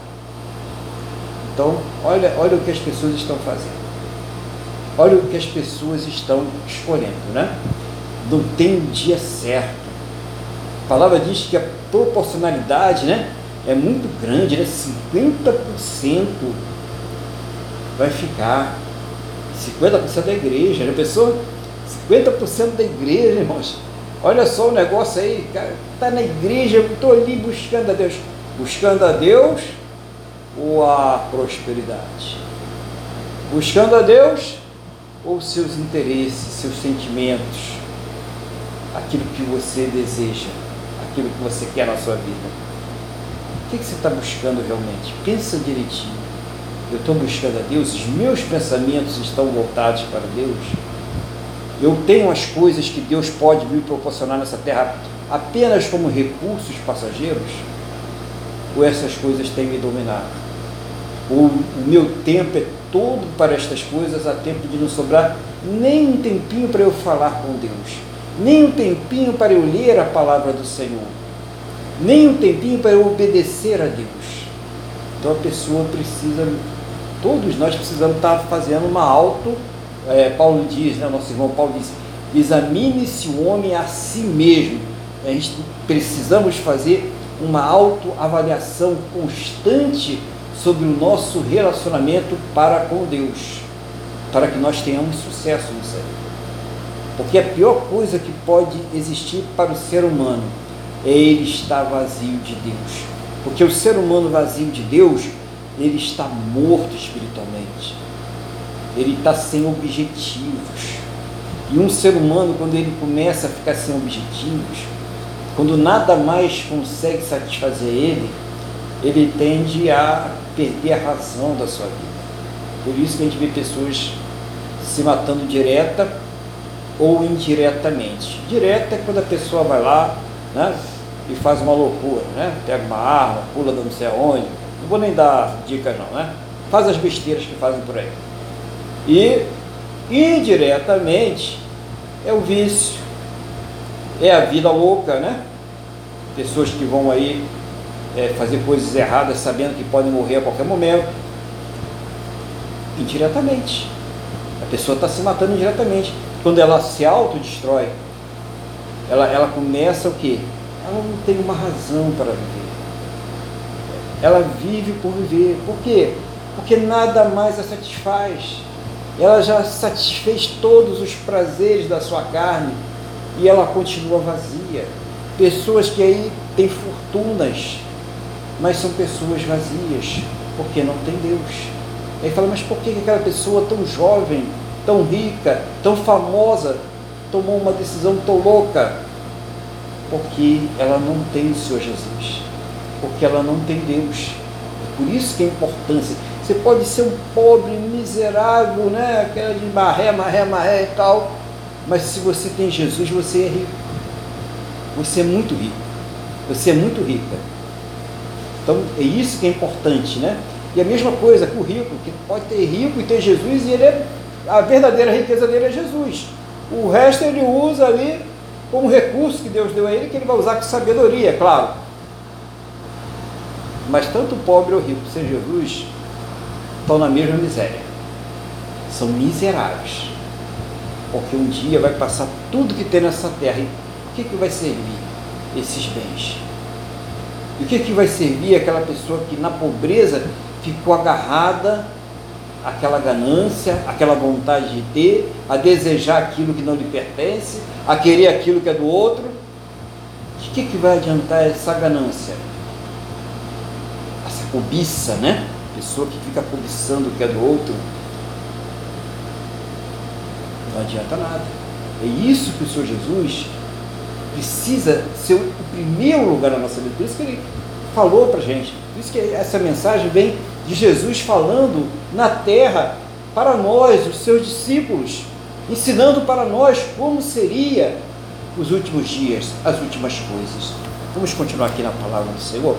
Então, olha, olha o que as pessoas estão fazendo. Olha o que as pessoas estão escolhendo, né? Não tem um dia certo. A palavra diz que a proporcionalidade, né? É muito grande, né? 50% vai ficar 50% da igreja, já pensou? 50% da igreja, irmãos. Olha só o negócio aí, cara, está na igreja, eu estou ali buscando a Deus. Buscando a Deus ou a prosperidade? Buscando a Deus ou seus interesses, seus sentimentos, aquilo que você deseja, aquilo que você quer na sua vida? O que, que você está buscando realmente? Pensa direitinho. Eu estou buscando a Deus, os meus pensamentos estão voltados para Deus, eu tenho as coisas que Deus pode me proporcionar nessa terra apenas como recursos passageiros, ou essas coisas têm me dominado? Ou o meu tempo é todo para estas coisas, a tempo de não sobrar nem um tempinho para eu falar com Deus, nem um tempinho para eu ler a palavra do Senhor, nem um tempinho para eu obedecer a Deus. Então a pessoa precisa, todos nós precisamos estar fazendo uma auto, é, Paulo diz, né, nosso irmão Paulo diz, examine-se o homem a si mesmo. A gente precisamos fazer uma autoavaliação constante sobre o nosso relacionamento para com Deus, para que nós tenhamos sucesso no céu. Porque a pior coisa que pode existir para o ser humano é ele estar vazio de Deus. Porque o ser humano vazio de Deus, ele está morto espiritualmente. Ele está sem objetivos. E um ser humano, quando ele começa a ficar sem objetivos, quando nada mais consegue satisfazer ele, ele tende a perder a razão da sua vida. Por isso que a gente vê pessoas se matando direta ou indiretamente. Direta é quando a pessoa vai lá né, e faz uma loucura, né? pega uma arma, pula não sei aonde. Não vou nem dar dicas não, né? Faz as besteiras que fazem por aí. E indiretamente é o vício, é a vida louca, né? Pessoas que vão aí é, fazer coisas erradas sabendo que podem morrer a qualquer momento. Indiretamente. A pessoa está se matando indiretamente. Quando ela se autodestrói, ela, ela começa o quê? Ela não tem uma razão para viver. Ela vive por viver. Por quê? Porque nada mais a satisfaz. Ela já satisfez todos os prazeres da sua carne e ela continua vazia. Pessoas que aí têm fortunas, mas são pessoas vazias, porque não tem Deus. Aí fala, mas por que aquela pessoa tão jovem, tão rica, tão famosa, tomou uma decisão tão louca? Porque ela não tem o Senhor Jesus, porque ela não tem Deus. É por isso que é importância. Você pode ser um pobre, miserável, né? Aquela de marré, marré, marré e tal, mas se você tem Jesus, você é rico. Você é muito rico. Você é muito rica. Então é isso que é importante, né? E a mesma coisa com o rico, que pode ter rico e ter Jesus, e ele é, a verdadeira riqueza dele é Jesus. O resto ele usa ali como recurso que Deus deu a ele, que ele vai usar com sabedoria, claro. Mas tanto o pobre ou o rico sem Jesus estão na mesma miséria. São miseráveis. Porque um dia vai passar tudo que tem nessa terra. E o que, que vai servir esses bens? E o que, que vai servir aquela pessoa que na pobreza ficou agarrada àquela ganância, àquela vontade de ter, a desejar aquilo que não lhe pertence, a querer aquilo que é do outro? O que, que vai adiantar essa ganância? Cobiça, né? Pessoa que fica cobiçando o que é do outro. Não adianta nada. É isso que o Senhor Jesus precisa ser o primeiro lugar na nossa vida. Por isso que ele falou para a gente. Por isso que essa mensagem vem de Jesus falando na terra para nós, os seus discípulos, ensinando para nós como seria os últimos dias, as últimas coisas. Vamos continuar aqui na palavra do Senhor.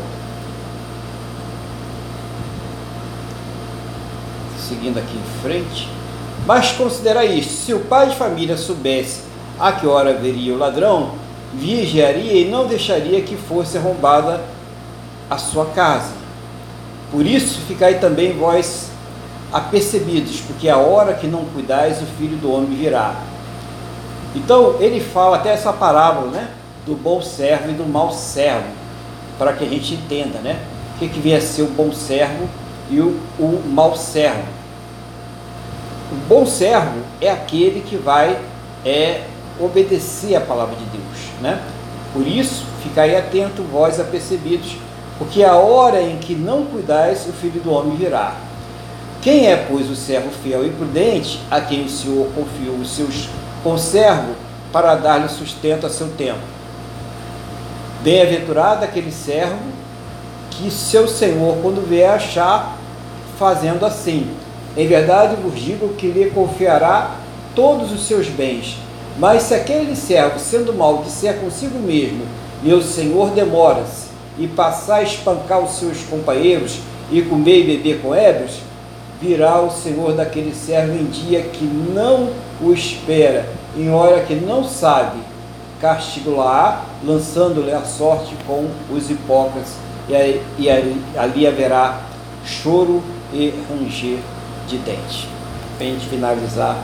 Seguindo aqui em frente. Mas considera isto: se o pai de família soubesse a que hora veria o ladrão, vigiaria e não deixaria que fosse arrombada a sua casa. Por isso, ficai também vós apercebidos, porque a hora que não cuidais, o filho do homem virá. Então, ele fala até essa parábola, né? Do bom servo e do mau servo, para que a gente entenda, né? O que, que vem a ser o bom servo e o, o mau servo. O bom servo é aquele que vai é, obedecer a palavra de Deus, né? Por isso, ficai atento, vós apercebidos, porque a hora em que não cuidais, o filho do homem virá. Quem é, pois, o servo fiel e prudente, a quem o Senhor confiou os seus conservos para dar-lhe sustento a seu tempo? Bem-aventurado aquele servo que seu Senhor, quando vier achar, fazendo assim. Em verdade vos digo que lhe confiará todos os seus bens. Mas se aquele servo, sendo mau, disser consigo mesmo, meu senhor demora-se, e passar a espancar os seus companheiros, e comer e beber com ébrios, virá o senhor daquele servo em dia que não o espera, em hora que não sabe, castigo-lá, lançando-lhe a sorte com os hipócritas, e, aí, e ali haverá choro e ranger de dente. Para a gente finalizar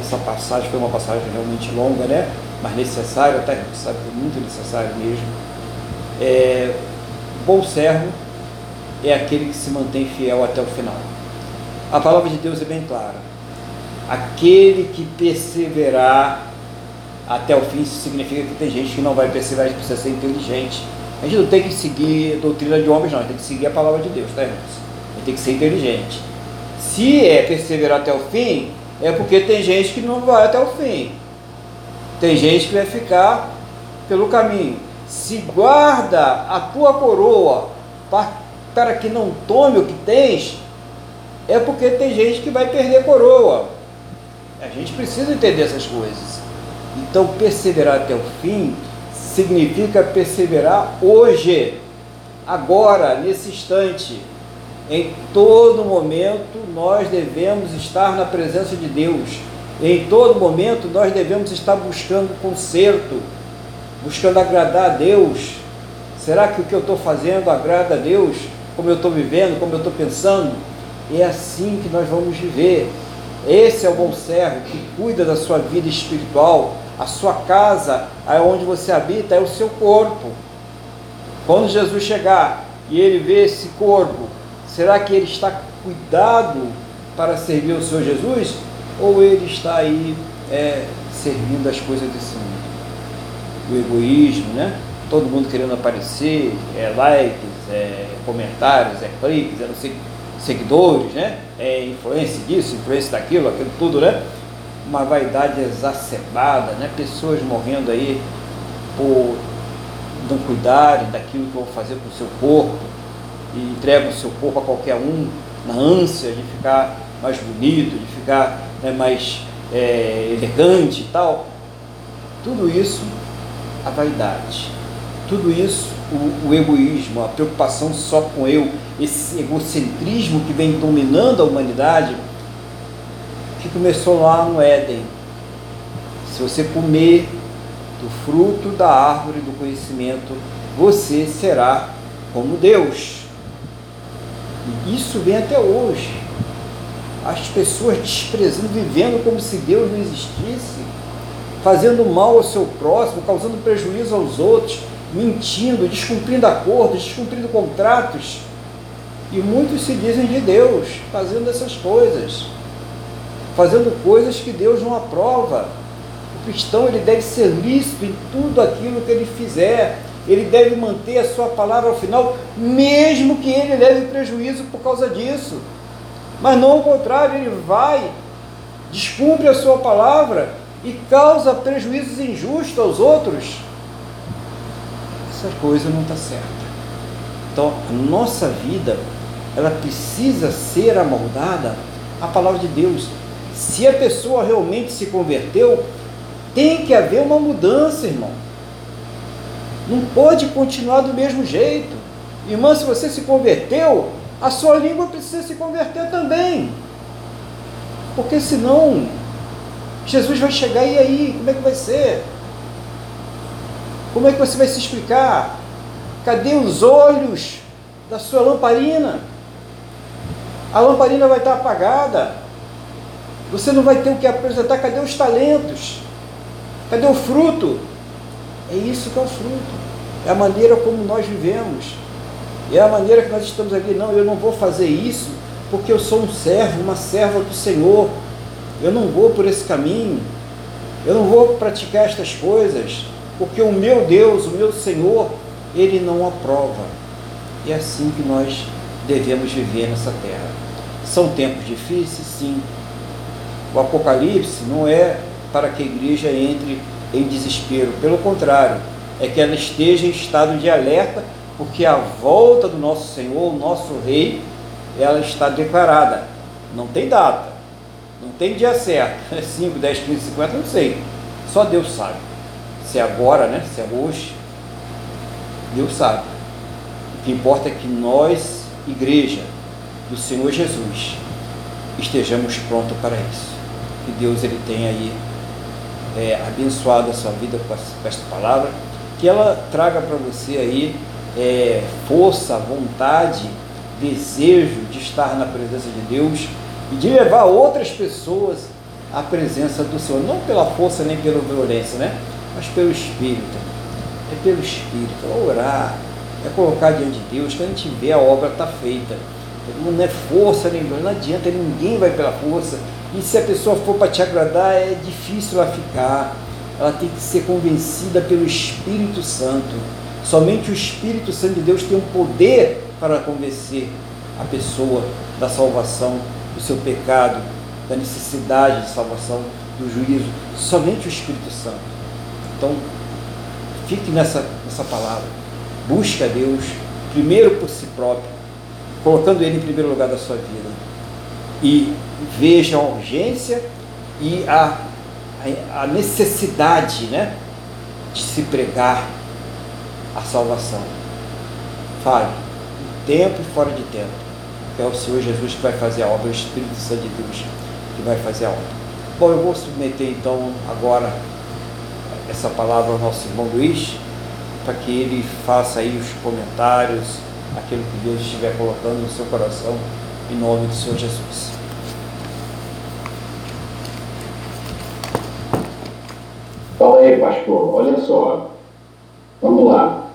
essa passagem, foi uma passagem realmente longa, né? Mas necessária, até sabe, muito necessário mesmo. É, bom servo é aquele que se mantém fiel até o final. A palavra de Deus é bem clara. Aquele que perseverar até o fim, isso significa que tem gente que não vai perseverar, a gente precisa ser inteligente. A gente não tem que seguir doutrina de homens, não, a gente tem que seguir a palavra de Deus, tá, irmãos? A gente tem que ser inteligente. Se é perseverar até o fim, é porque tem gente que não vai até o fim. Tem gente que vai ficar pelo caminho. Se guarda a tua coroa para que não tome o que tens, é porque tem gente que vai perder coroa. A gente precisa entender essas coisas. Então, perseverar até o fim significa perseverar hoje, agora, nesse instante. Em todo momento nós devemos estar na presença de Deus. Em todo momento nós devemos estar buscando conserto, buscando agradar a Deus. Será que o que eu estou fazendo agrada a Deus? Como eu estou vivendo, como eu estou pensando? É assim que nós vamos viver. Esse é o bom servo que cuida da sua vida espiritual. A sua casa, onde você habita, é o seu corpo. Quando Jesus chegar e ele vê esse corpo Será que ele está cuidado para servir o Senhor Jesus? Ou ele está aí é, servindo as coisas desse mundo? O egoísmo, né? Todo mundo querendo aparecer, é likes, é comentários, é cliques, é não sei, seguidores, né? É influência disso, influência daquilo, aquilo tudo, né? Uma vaidade exacerbada, né? Pessoas morrendo aí por não cuidarem daquilo que vão fazer com o seu corpo, e entrega o seu corpo a qualquer um, na ânsia de ficar mais bonito, de ficar né, mais é, elegante e tal. Tudo isso, a vaidade. Tudo isso, o, o egoísmo, a preocupação só com eu, esse egocentrismo que vem dominando a humanidade, que começou lá no Éden. Se você comer do fruto da árvore do conhecimento, você será como Deus. Isso vem até hoje. As pessoas desprezando, vivendo como se Deus não existisse, fazendo mal ao seu próximo, causando prejuízo aos outros, mentindo, descumprindo acordos, descumprindo contratos. E muitos se dizem de Deus, fazendo essas coisas, fazendo coisas que Deus não aprova. O cristão ele deve ser lícito em tudo aquilo que ele fizer, ele deve manter a sua palavra ao final, mesmo que ele leve prejuízo por causa disso. Mas não ao contrário, ele vai, descumpre a sua palavra e causa prejuízos injustos aos outros. Essa coisa não está certa. Então, a nossa vida, ela precisa ser amoldada à palavra de Deus. Se a pessoa realmente se converteu, tem que haver uma mudança, irmão. Não pode continuar do mesmo jeito. Irmã, se você se converteu, a sua língua precisa se converter também. Porque senão, Jesus vai chegar e aí, como é que vai ser? Como é que você vai se explicar? Cadê os olhos da sua lamparina? A lamparina vai estar apagada. Você não vai ter o que apresentar. Cadê os talentos? Cadê o fruto? É isso que é o fruto. É a maneira como nós vivemos. É a maneira que nós estamos aqui. Não, eu não vou fazer isso porque eu sou um servo, uma serva do Senhor. Eu não vou por esse caminho. Eu não vou praticar estas coisas porque o meu Deus, o meu Senhor, ele não aprova. É assim que nós devemos viver nessa terra. São tempos difíceis, sim. O Apocalipse não é para que a igreja entre em desespero. Pelo contrário, é que ela esteja em estado de alerta, porque a volta do nosso Senhor, o nosso Rei, ela está declarada. Não tem data, não tem dia certo. É 5, 10, 15, 50, não sei. Só Deus sabe. Se é agora, né? Se é hoje, Deus sabe. O que importa é que nós, igreja do Senhor Jesus, estejamos prontos para isso. Que Deus ele tenha aí é, abençoado a sua vida com esta palavra, que ela traga para você aí é, força, vontade, desejo de estar na presença de Deus e de levar outras pessoas à presença do Senhor, não pela força nem pela violência, né? mas pelo Espírito. É pelo Espírito, é orar, é colocar diante de Deus, que a gente vê a obra está feita. Não é força nem não adianta, ninguém vai pela força. E se a pessoa for para te agradar, é difícil ela ficar. Ela tem que ser convencida pelo Espírito Santo. Somente o Espírito Santo de Deus tem um poder para convencer a pessoa da salvação, do seu pecado, da necessidade de salvação, do juízo. Somente o Espírito Santo. Então, fique nessa, nessa palavra. Busque a Deus, primeiro por si próprio, colocando Ele em primeiro lugar da sua vida. E veja a urgência e a, a, necessidade né, de se pregar a salvação. Fale, em tempo e fora de tempo. É o Senhor Jesus que vai fazer a obra, o Espírito Santo de Deus que vai fazer a obra. Bom, eu vou submeter então agora essa palavra ao nosso irmão Luiz, para que ele faça aí os comentários, aquilo que Deus estiver colocando no seu coração, em nome do Senhor Jesus. Fala aí, pastor. Olha só. Vamos lá.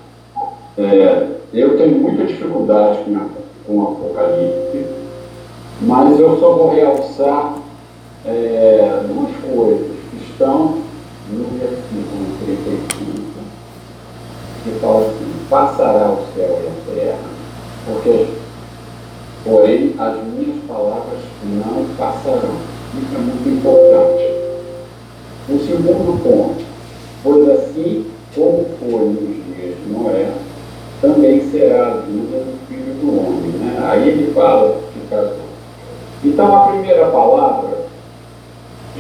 É, eu tenho muita dificuldade com, com Apocalipse, mas eu só vou realçar é, duas coisas que estão no versículo 35, que fala assim, passará o céu e a terra, porque, porém, as minhas palavras não passarão. Isso é muito importante. O segundo ponto, pois assim como foi nos dias de Noé, também será a vida do Filho do Homem. Né? Aí ele fala que casou. Então a primeira palavra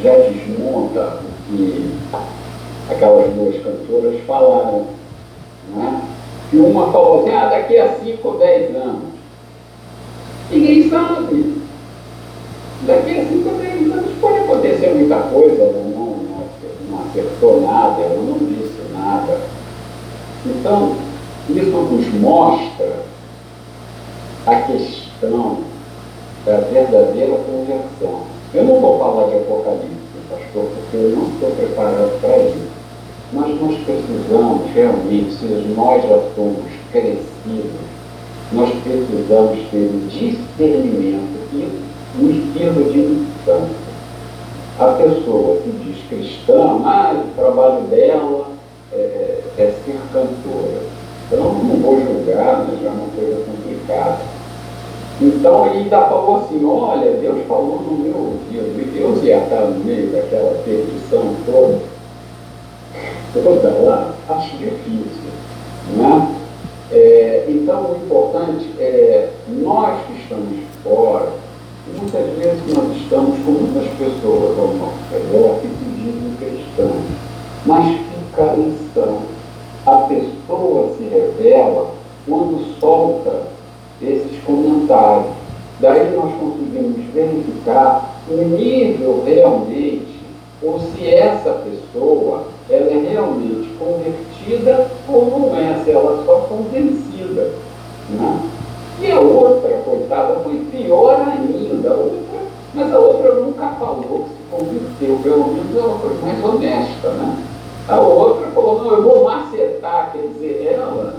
já desmonta o que aquelas duas cantoras falaram. Né? E uma falou assim, ah, daqui a 5 ou 10 anos. Ninguém sabe. Daqui a 5 ou 10 anos pode acontecer muita coisa, ela não, não acertou nada, ela não disse nada. Então, isso nos mostra a questão da verdadeira conversão. Eu não vou falar de Apocalipse, pastor, porque eu não estou preparado para isso. Mas nós precisamos realmente, se nós já somos crescidos, nós precisamos ter o discernimento e o espírito de instância. A pessoa que diz cristã, mas o trabalho dela é, é, ser cantora. Então, não vou julgar, mas é uma coisa complicada. Então ele ainda falou assim, olha, Deus falou no meu ouvido, e Deus ia estar no meio daquela petição toda, toda lá, acho difícil. Né? É, então o importante é nós que estamos fora, muitas vezes nós estamos com muitas pessoas ao nosso redor que se cristãos, mas fica lição. A pessoa se revela quando solta esses comentários. Daí nós conseguimos verificar o nível realmente, ou se essa pessoa ela é realmente convertida ou não é, se ela é só convencida. Né? E a outra, coitada, foi pior ainda. A outra, mas a outra nunca falou que se converteu, pelo menos ela foi mais honesta. Né? A outra falou, não, eu vou macetar, quer dizer, ela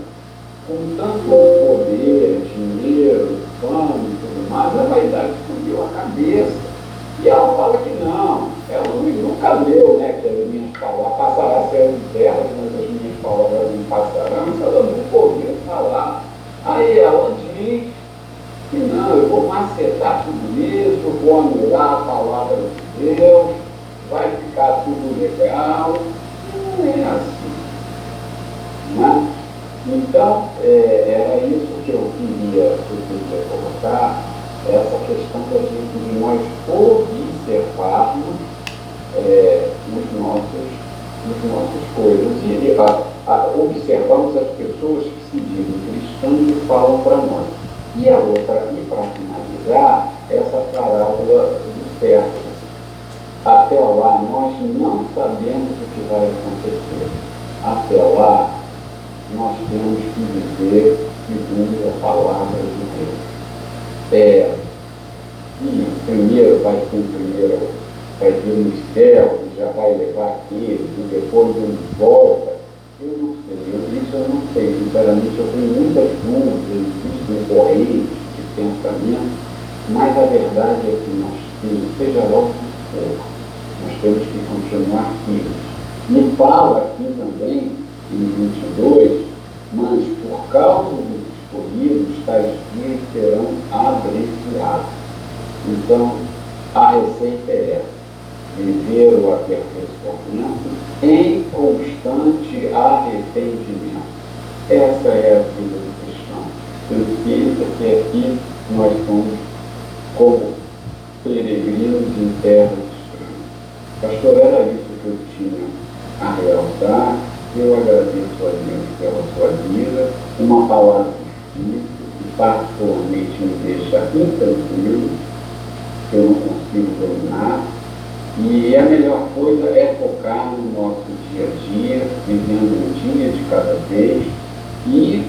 com tanto poder, dinheiro, fama e tudo mais, a vaidade subiu a cabeça. E ela fala que não, ela nunca leu né, que as minhas palavras passará céu e terra, mas as minhas palavras não passarão, ela nunca ouviu falar. Aí ela diz que não, eu vou macetar tudo isso, vou anular a palavra de Deus, vai ficar tudo legal. Não é assim. Não é? Então, é, era isso que eu queria, que eu queria colocar, essa questão da gente, de nós observarmos é, os nossos, os nossos coisas. E a, a, observarmos as pessoas que se dizem cristãs e falam para nós. E a outra, e para finalizar, essa parábola do certo. Até lá, nós não sabemos o que vai acontecer. Até lá, nós temos que viver segundo a palavra de Deus. É, e primeiro vai ser primeiro, vai vir no céu, e já vai levar aquilo, e depois ele volta. Eu não sei, eu, isso eu não sei, sinceramente eu tenho muitas dúvidas, existem correntes de pensamento, mas a verdade é que nós temos, seja lá o que for, nós temos que continuar firmes. Me fala aqui também, em 22, mas por causa dos escolhidos, está escrito, serão abreviados. Então, a receita é essa, viver o aperfeiçoamento em constante arrependimento. Essa é a vida do cristão. Precisa que aqui nós somos como peregrinos em terras estranhas. Pastor, era isso que eu tinha a realçar. Eu agradeço a Deus pela sua vida. Uma palavra Espírito que particularmente me deixa intranquilo, que eu não consigo dominar. E a melhor coisa é focar no nosso dia a dia, vivendo um dia de cada vez e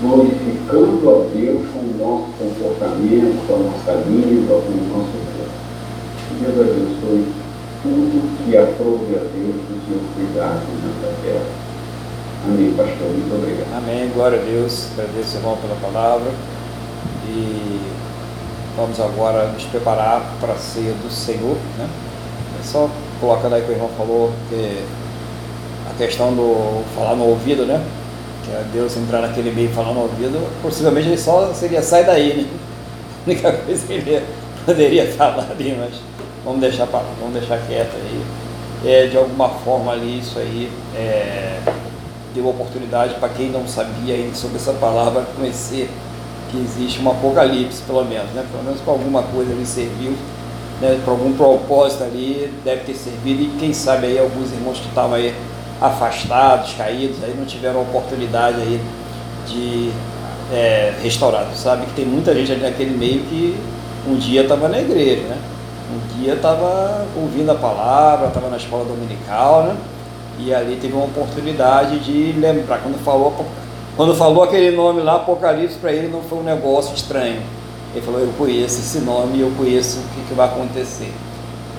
glorificando a Deus com o nosso comportamento, com a nossa língua, com o nosso corpo. Que Deus abençoe tudo que aprove a Deus do seu cuidado nessa terra. Amém, pastor. Muito obrigado. Amém. Glória a Deus. Agradeço, irmão, pela palavra. E vamos agora nos preparar para a ceia do Senhor. Né? É só colocando aí que o irmão falou, que a questão do falar no ouvido, né? que é Deus entrar naquele meio falando no ouvido, possivelmente ele só seria sai daí, né? A única coisa que ele poderia falar ali, mas vamos deixar para vamos deixar quieto aí. É, de alguma forma ali isso aí é, deu oportunidade para quem não sabia ainda sobre essa palavra conhecer que existe um apocalipse, pelo menos, né? Pelo menos para alguma coisa ali serviu, né? para algum propósito ali deve ter servido e quem sabe aí alguns irmãos que estavam aí afastados, caídos, aí não tiveram oportunidade aí de é, restaurar. Sabe que tem muita gente ali naquele meio que um dia estava na igreja, né? Um dia estava ouvindo a palavra, estava na escola dominical, né? E ali teve uma oportunidade de lembrar. Quando falou, quando falou aquele nome lá, Apocalipse, para ele não foi um negócio estranho. Ele falou, eu conheço esse nome e eu conheço o que, que vai acontecer.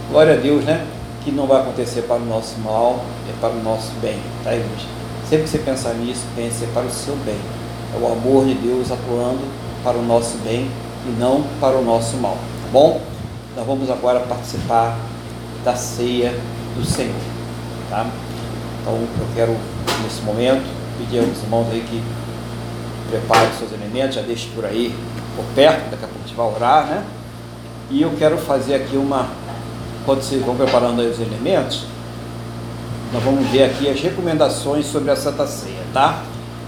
Glória a Deus, né? que não vai acontecer para o nosso mal, é para o nosso bem, tá, irmãos? Sempre que você pensar nisso, pense é para o seu bem. É o amor de Deus atuando para o nosso bem e não para o nosso mal, tá bom? Nós vamos agora participar da ceia do Senhor, tá? Então eu quero, nesse momento, pedir aos irmãos aí que preparem seus elementos, já deixe por aí, por perto, daqui a pouco a gente vai orar, né? E eu quero fazer aqui uma quando vocês vão preparando aí os elementos, nós vamos ver aqui as recomendações sobre a Santa Ceia, tá?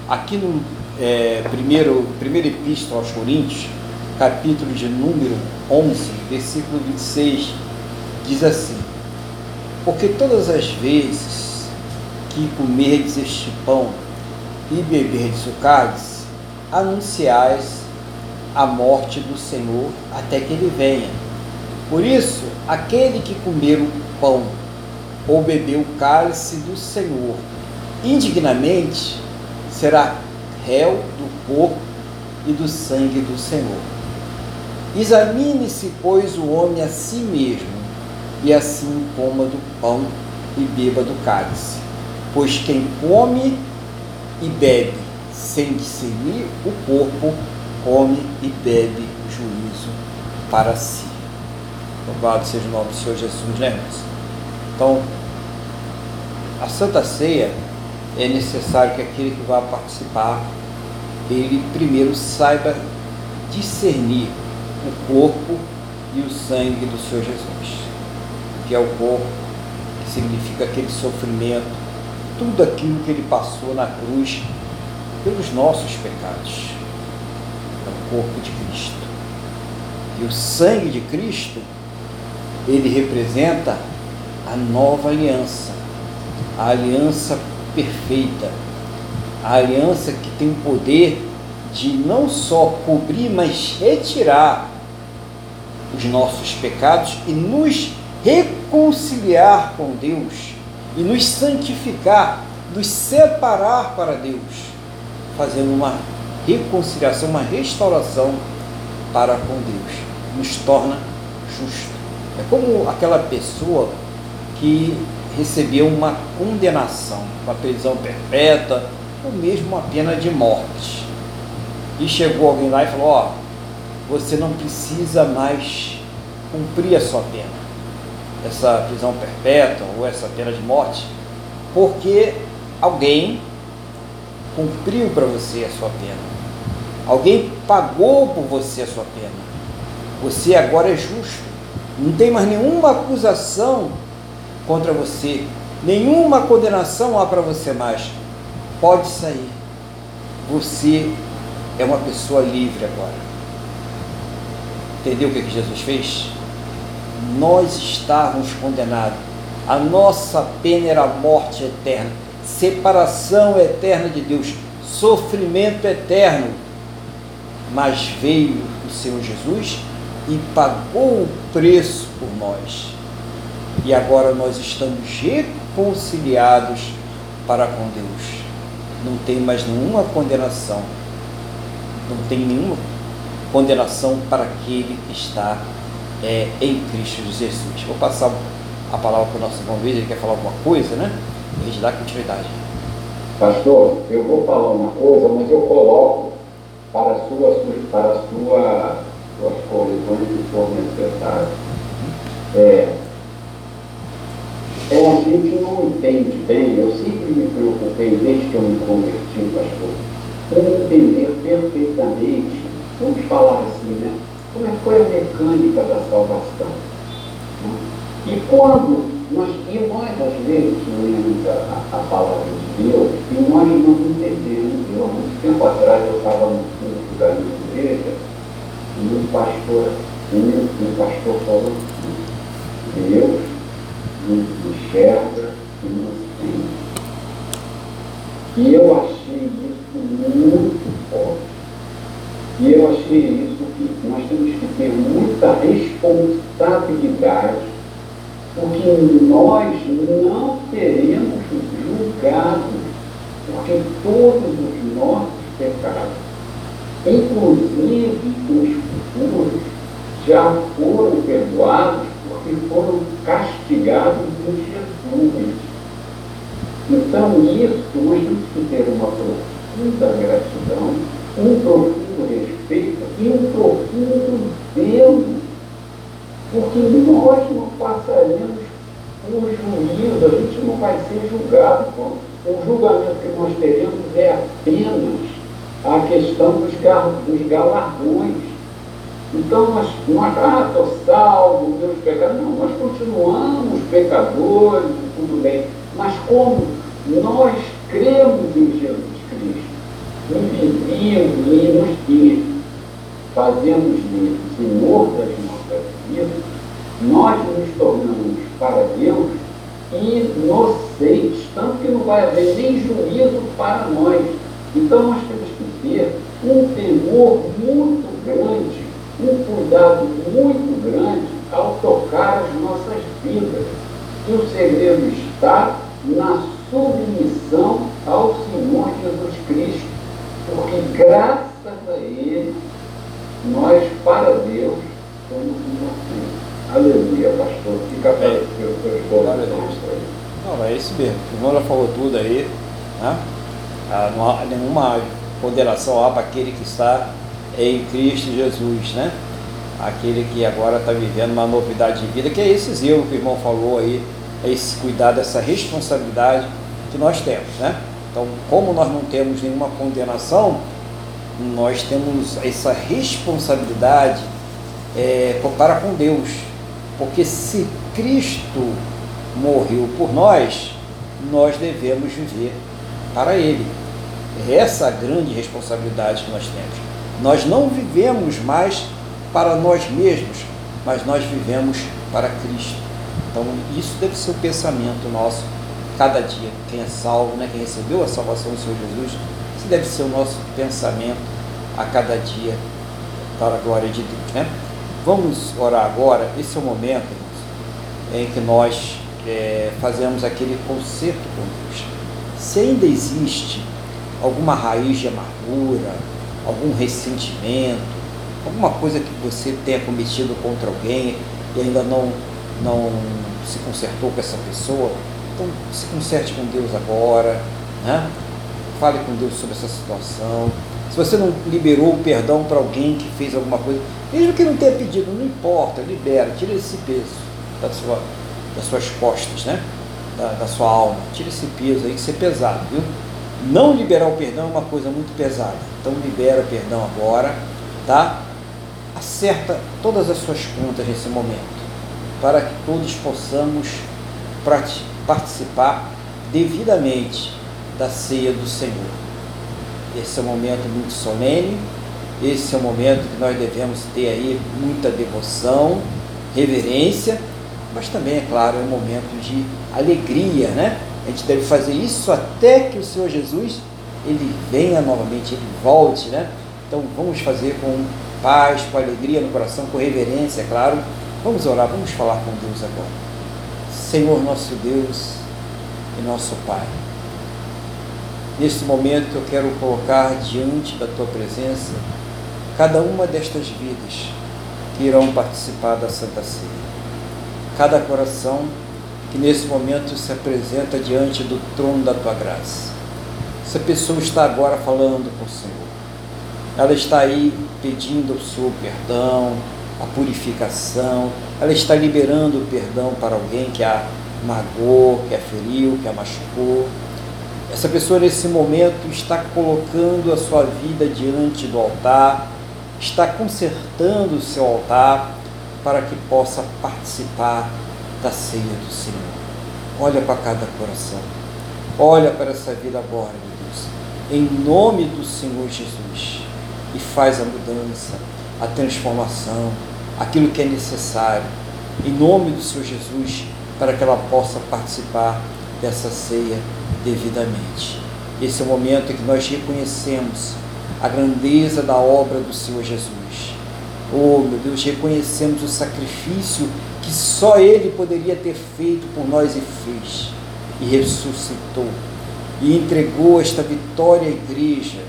Aqui no é, primeiro, primeiro epístola aos Coríntios, capítulo de número 11, versículo 26, diz assim: Porque todas as vezes que comerdes este pão e beberdes o cálice, anunciais a morte do Senhor até que ele venha. Por isso, aquele que comer o pão ou beber o cálice do Senhor indignamente será réu do corpo e do sangue do Senhor. Examine-se, pois, o homem a si mesmo, e assim coma do pão e beba do cálice. Pois quem come e bebe sem discernir o corpo, come e bebe juízo para si. Louvado seja o nome do Senhor Jesus, né? Então, a Santa Ceia é necessário que aquele que vai participar, ele primeiro saiba discernir o corpo e o sangue do Senhor Jesus. Que é o corpo, que significa aquele sofrimento, tudo aquilo que ele passou na cruz pelos nossos pecados. É o corpo de Cristo. E o sangue de Cristo, ele representa a nova aliança, a aliança perfeita, a aliança que tem o poder de não só cobrir, mas retirar os nossos pecados e nos reconciliar com Deus e nos santificar, nos separar para Deus, fazendo uma reconciliação, uma restauração para com Deus, nos torna justo. É como aquela pessoa que recebeu uma condenação, uma prisão perpétua, ou mesmo uma pena de morte. E chegou alguém lá e falou: Ó, oh, você não precisa mais cumprir a sua pena, essa prisão perpétua ou essa pena de morte, porque alguém cumpriu para você a sua pena. Alguém pagou por você a sua pena. Você agora é justo. Não tem mais nenhuma acusação contra você, nenhuma condenação há para você mais. Pode sair. Você é uma pessoa livre agora. Entendeu o que, que Jesus fez? Nós estávamos condenados. A nossa pena era a morte eterna, separação eterna de Deus, sofrimento eterno. Mas veio o Senhor Jesus e pagou o preço por nós. E agora nós estamos reconciliados para com Deus. Não tem mais nenhuma condenação. Não tem nenhuma condenação para aquele que está é, em Cristo Jesus. Vou passar a palavra para o nosso irmão Luiz, ele quer falar alguma coisa, né? E a gente dá continuidade. Pastor, eu vou falar uma coisa, mas eu coloco para a sua, para a sua, suas correções que for necessário. É, é, a gente não entende bem, eu sempre me preocupei, desde que eu me converti, pastor, em entender perfeitamente, vamos falar assim, né? Como é que foi a mecânica da salvação? Né? E quando nós, e nós às vezes lemos a, a, palavra de Deus e nós não entendemos. Eu, há muito tempo atrás eu estava no culto da minha igreja e um pastor, um, um pastor falou assim, Deus nos enxerga e nos tem. E eu achei isso muito forte. E eu achei isso que nós temos que ter muita responsabilidade, porque nós não seremos julgados, porque todos os nossos pecados, inclusive os futuros, já foram perdoados porque foram castigados em Jesus. Então, isso nós temos que ter uma profunda gratidão, um profundo respeito e um profundo Deus, porque nós não passaremos por juízo, a gente não vai ser julgado. O julgamento que nós teremos é apenas a questão dos, dos galardões então nós, nós ah, estou salvo, Deus pecado. Não, nós continuamos pecadores, tudo bem. Mas como nós cremos em Jesus e vivemos e nos e fazemos dele Senhor das nossas vidas, nós nos tornamos para Deus inocentes, tanto que não vai haver nem juízo para nós. Então nós temos que ter um temor muito grande um cuidado muito grande ao tocar as nossas vidas. E o segredo está na submissão ao Senhor Jesus Cristo, porque graças a Ele, nós, para Deus, somos inocentes. Aleluia, pastor. Fica para é. os. Não, é isso mesmo. O já falou tudo aí. Né? Ah, não há nenhuma ponderação há para aquele que está em Cristo Jesus, né? Aquele que agora está vivendo uma novidade de vida, que é esse zelo que o irmão falou aí, é esse cuidado, essa responsabilidade que nós temos, né? Então, como nós não temos nenhuma condenação, nós temos essa responsabilidade é, para com Deus, porque se Cristo morreu por nós, nós devemos viver para Ele. É essa a grande responsabilidade que nós temos. Nós não vivemos mais para nós mesmos, mas nós vivemos para Cristo. Então, isso deve ser o pensamento nosso cada dia. Quem é salvo, né? quem recebeu a salvação do Senhor Jesus, isso deve ser o nosso pensamento a cada dia para a glória de Deus. Né? Vamos orar agora. Esse é o momento em que nós é, fazemos aquele concerto com Deus. Se ainda existe alguma raiz de amargura, algum ressentimento, alguma coisa que você tenha cometido contra alguém e ainda não, não se consertou com essa pessoa, então se conserte com Deus agora, né? fale com Deus sobre essa situação. Se você não liberou o perdão para alguém que fez alguma coisa, mesmo que não tenha pedido, não importa, libera, tira esse peso da sua, das suas costas, né? Da, da sua alma. Tira esse peso aí que é pesado, viu? Não liberar o perdão é uma coisa muito pesada. Então libera o perdão agora, tá? Acerta todas as suas contas nesse momento, para que todos possamos participar devidamente da ceia do Senhor. Esse é um momento muito solene, esse é um momento que nós devemos ter aí muita devoção, reverência, mas também, é claro, é um momento de alegria, né? A gente deve fazer isso até que o Senhor Jesus ele venha novamente, ele volte, né? Então vamos fazer com paz, com alegria no coração, com reverência, é claro. Vamos orar, vamos falar com Deus agora. Senhor nosso Deus e nosso Pai. Neste momento eu quero colocar diante da tua presença cada uma destas vidas que irão participar da Santa Ceia. Cada coração que nesse momento se apresenta diante do trono da tua graça. Essa pessoa está agora falando com o Senhor. Ela está aí pedindo o seu perdão, a purificação, ela está liberando o perdão para alguém que a magoou, que a feriu, que a machucou. Essa pessoa nesse momento está colocando a sua vida diante do altar, está consertando o seu altar para que possa participar da ceia do Senhor. Olha para cada coração. Olha para essa vida agora, meu Deus. Em nome do Senhor Jesus. E faz a mudança, a transformação, aquilo que é necessário. Em nome do Senhor Jesus, para que ela possa participar dessa ceia devidamente. Esse é o momento em que nós reconhecemos a grandeza da obra do Senhor Jesus. Oh, meu Deus, reconhecemos o sacrifício que só Ele poderia ter feito por nós e fez, e ressuscitou, e entregou esta vitória à igreja,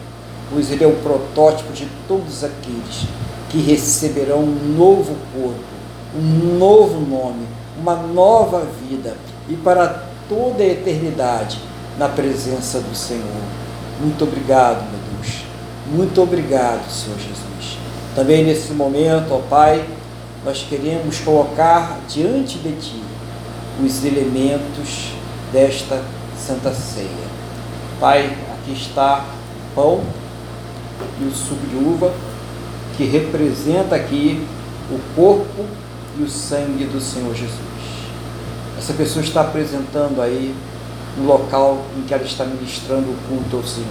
pois Ele é o protótipo de todos aqueles que receberão um novo corpo, um novo nome, uma nova vida, e para toda a eternidade na presença do Senhor. Muito obrigado, meu Deus. Muito obrigado, Senhor Jesus. Também nesse momento, ó Pai, nós queremos colocar diante de Ti os elementos desta Santa Ceia. Pai, aqui está o pão e o suco de uva, que representa aqui o corpo e o sangue do Senhor Jesus. Essa pessoa está apresentando aí no local em que ela está ministrando o culto ao Senhor.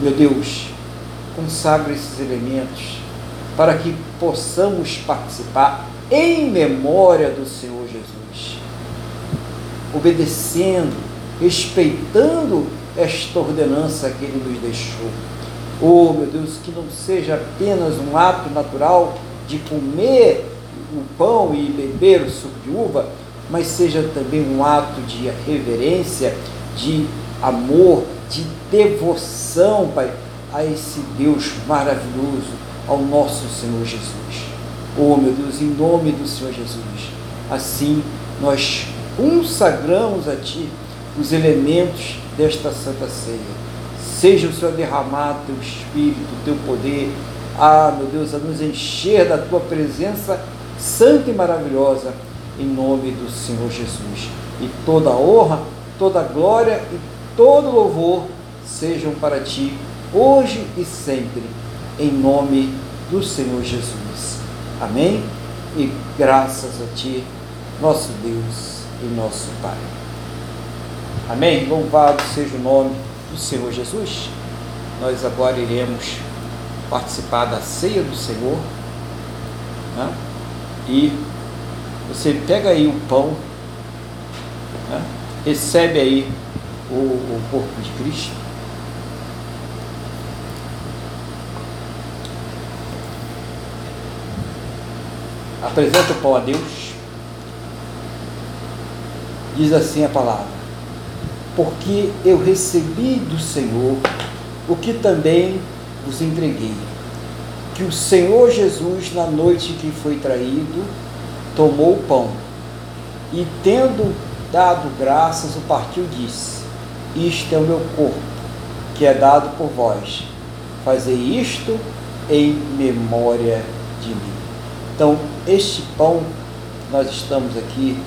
Meu Deus, consagra esses elementos para que possamos participar em memória do Senhor Jesus, obedecendo, respeitando esta ordenança que Ele nos deixou. Oh, meu Deus, que não seja apenas um ato natural de comer o pão e beber o suco de uva, mas seja também um ato de reverência, de amor, de devoção, Pai, a esse Deus maravilhoso ao nosso Senhor Jesus. Oh, meu Deus, em nome do Senhor Jesus, assim nós consagramos a Ti os elementos desta Santa Ceia. Seja o Senhor derramado Teu Espírito, Teu poder, ah, meu Deus, a nos encher da Tua presença santa e maravilhosa, em nome do Senhor Jesus. E toda honra, toda glória e todo louvor sejam para Ti, hoje e sempre em nome do Senhor Jesus. Amém? E graças a Ti, nosso Deus e nosso Pai. Amém? Louvado seja o nome do Senhor Jesus. Nós agora iremos participar da ceia do Senhor Né? E você pega aí o pão, né? recebe aí o, o corpo de Cristo. Apresenta o pão a Deus. Diz assim a palavra: Porque eu recebi do Senhor o que também vos entreguei. Que o Senhor Jesus, na noite que foi traído, tomou o pão e, tendo dado graças, o partiu e disse: Isto é o meu corpo, que é dado por vós. Fazei isto em memória de mim. Então, este pão nós estamos aqui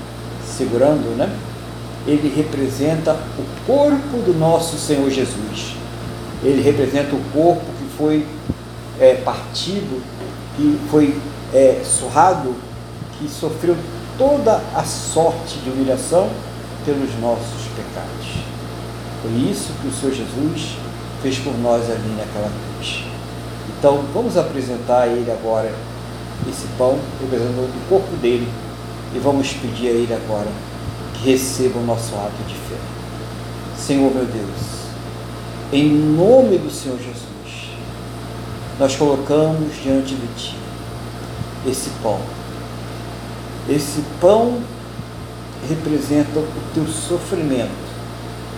segurando, né? Ele representa o corpo do nosso Senhor Jesus. Ele representa o corpo que foi é, partido, que foi é, surrado, que sofreu toda a sorte de humilhação pelos nossos pecados. Foi isso que o Senhor Jesus fez por nós ali naquela cruz. Então, vamos apresentar a Ele agora esse pão, representando o corpo dele, e vamos pedir a Ele agora receba o nosso ato de fé. Senhor meu Deus, em nome do Senhor Jesus, nós colocamos diante de Ti esse pão. Esse pão representa o teu sofrimento,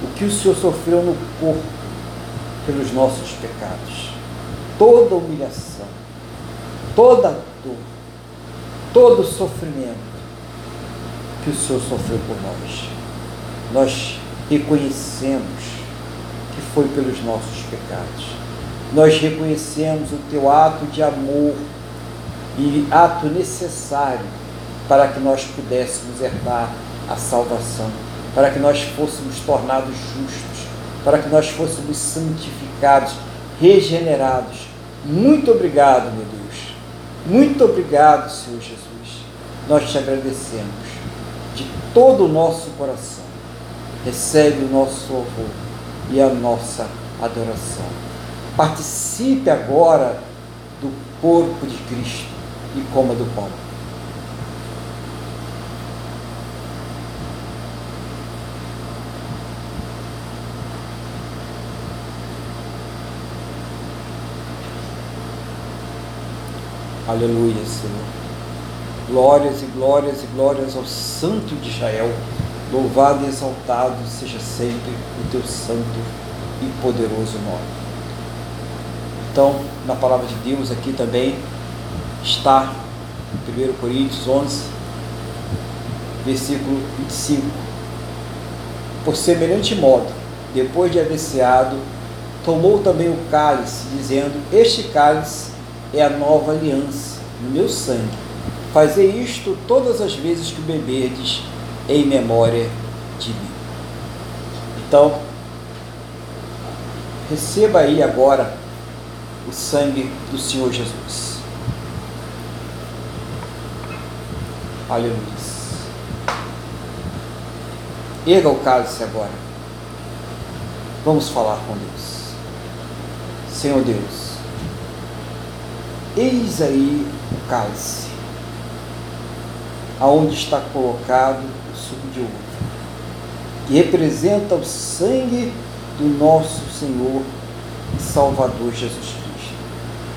o que o Senhor sofreu no corpo pelos nossos pecados, toda humilhação, toda dor, todo sofrimento que o Senhor sofreu por nós. Nós reconhecemos que foi pelos nossos pecados. Nós reconhecemos o teu ato de amor e ato necessário para que nós pudéssemos herdar a salvação, para que nós fôssemos tornados justos, para que nós fôssemos santificados, regenerados. Muito obrigado, meu Deus. Muito obrigado, Senhor Jesus. Nós te agradecemos de todo o nosso coração. Recebe o nosso louvor e a nossa adoração. Participe agora do corpo de Cristo e coma do pão. Aleluia, Senhor. Glórias e glórias e glórias ao Santo de Israel Louvado e exaltado seja sempre o teu santo e poderoso nome. Então, na palavra de Deus aqui também está 1 Coríntios 11, versículo 25. Por semelhante modo, depois de haver ceado, tomou também o cálice, dizendo: Este cálice é a nova aliança no meu sangue. Fazei isto todas as vezes que beberdes em memória de mim. Então, receba aí agora o sangue do Senhor Jesus. Aleluia. Erga o cálice agora. Vamos falar com Deus. Senhor Deus, eis aí o cálice, aonde está colocado suco de uva, que representa o sangue do nosso Senhor e Salvador Jesus Cristo.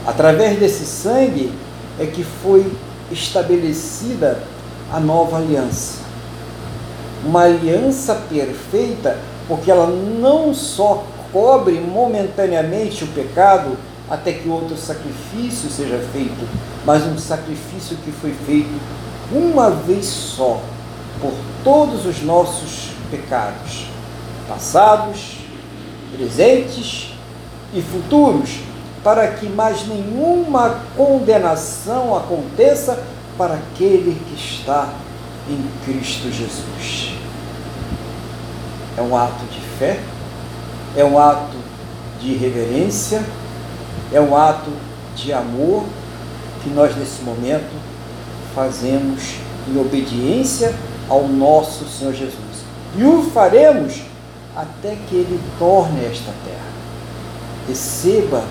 Através desse sangue é que foi estabelecida a nova aliança. Uma aliança perfeita, porque ela não só cobre momentaneamente o pecado até que outro sacrifício seja feito, mas um sacrifício que foi feito uma vez só por todos os nossos pecados, passados, presentes e futuros, para que mais nenhuma condenação aconteça para aquele que está em Cristo Jesus. É um ato de fé, é um ato de reverência, é um ato de amor que nós nesse momento fazemos em obediência ao nosso Senhor Jesus. E o faremos até que Ele torne esta terra. Receba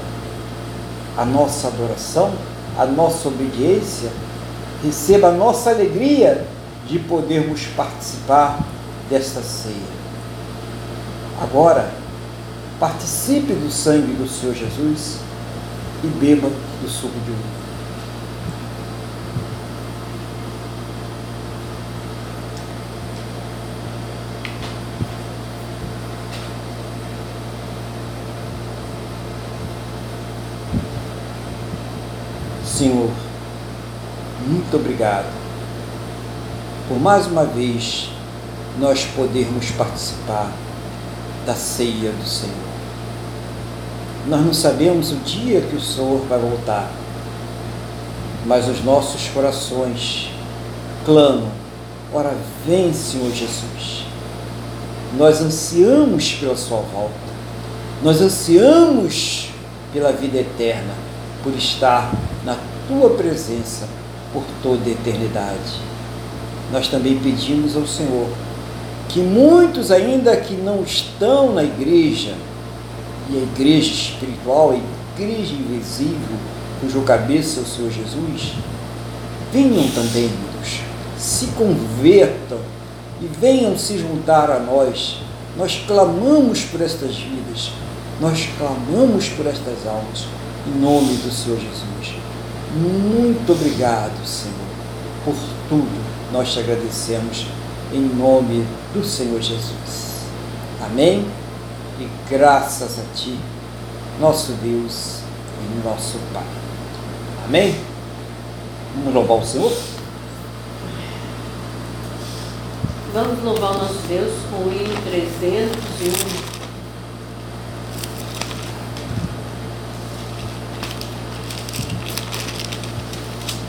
a nossa adoração, a nossa obediência receba a nossa alegria de podermos participar desta ceia. Agora, participe do sangue do Senhor Jesus e beba do suco de uva. Senhor, muito obrigado por mais uma vez nós podermos participar da ceia do Senhor. Nós não sabemos o dia que o Senhor vai voltar, mas os nossos corações clamam: ora, vem, Senhor Jesus. Nós ansiamos pela Sua volta, nós ansiamos pela vida eterna, por estar na Tua presença por toda a eternidade. Nós também pedimos ao Senhor que muitos ainda que não estão na igreja, e a igreja espiritual, a igreja invisível, cujo cabeça é o Senhor Jesus, venham também, Deus, se convertam e venham se juntar a nós. Nós clamamos por estas vidas, nós clamamos por estas almas, em nome do Senhor Jesus. Muito obrigado, Senhor, por tudo. Nós te agradecemos em nome do Senhor Jesus. Amém? E graças a Ti, nosso Deus e nosso Pai. Amém? Vamos louvar o Senhor? Vamos louvar o nosso Deus com o hino 301.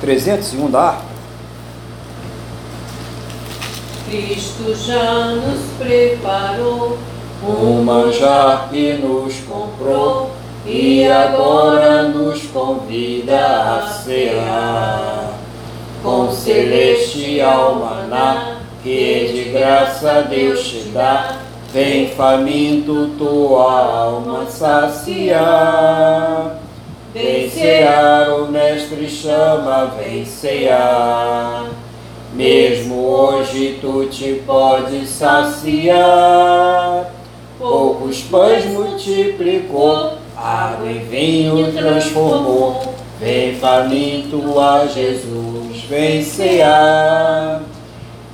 Trezentos segunda harpa. Cristo já nos preparou um manjar que nos comprou e agora nos convida a cear com celestial maná que de graça Deus te dá. Vem faminto tua alma saciar. Vem cear, o mestre chama, vem cear. Mesmo hoje tu te podes saciar. Poucos pães multiplicou, água em vinho transformou. Vem faminto a Jesus, vem cear.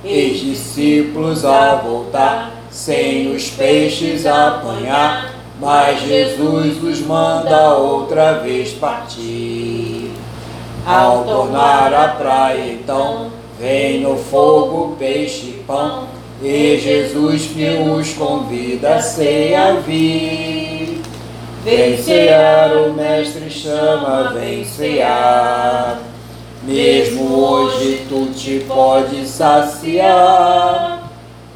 Eis discípulos a voltar, sem os peixes apanhar, mas Jesus os manda outra vez partir. Ao tornar a praia, então, vem no fogo, peixe e pão, e Jesus que os convida a ceia vir. Vem cear, o Mestre chama, vem cear. Mesmo hoje tu te podes saciar.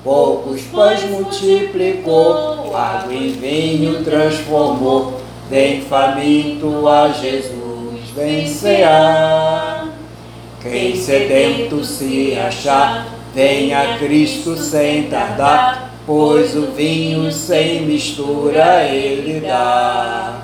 Poucos pães multiplicou, água em vinho transformou. Vem faminto a Jesus, vem cear. Quem sedento se achar, vem a Cristo sem tardar, pois o vinho sem mistura ele dá.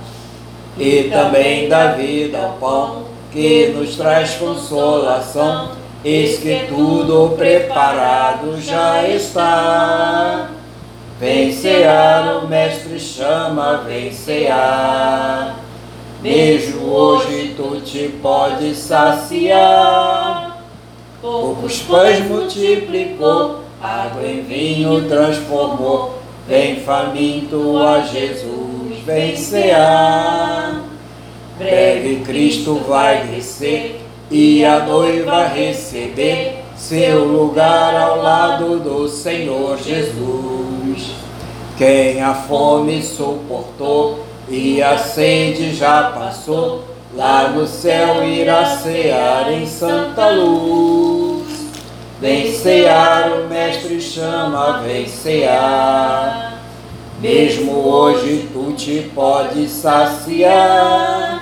E também dá vida ao pão que nos traz consolação, eis que tudo preparado já está. Vem cear, o Mestre chama, vem cear. Mesmo hoje tu te podes saciar. Poucos pães multiplicou, água em vinho transformou. Vem faminto a Jesus, vem cear. Breve Cristo vai descer e a noiva receber seu lugar ao lado do Senhor Jesus. Quem a fome suportou e a sede já passou, lá no céu irá cear em santa luz. Vem cear, o Mestre chama, vem cear. Mesmo hoje tu te podes saciar.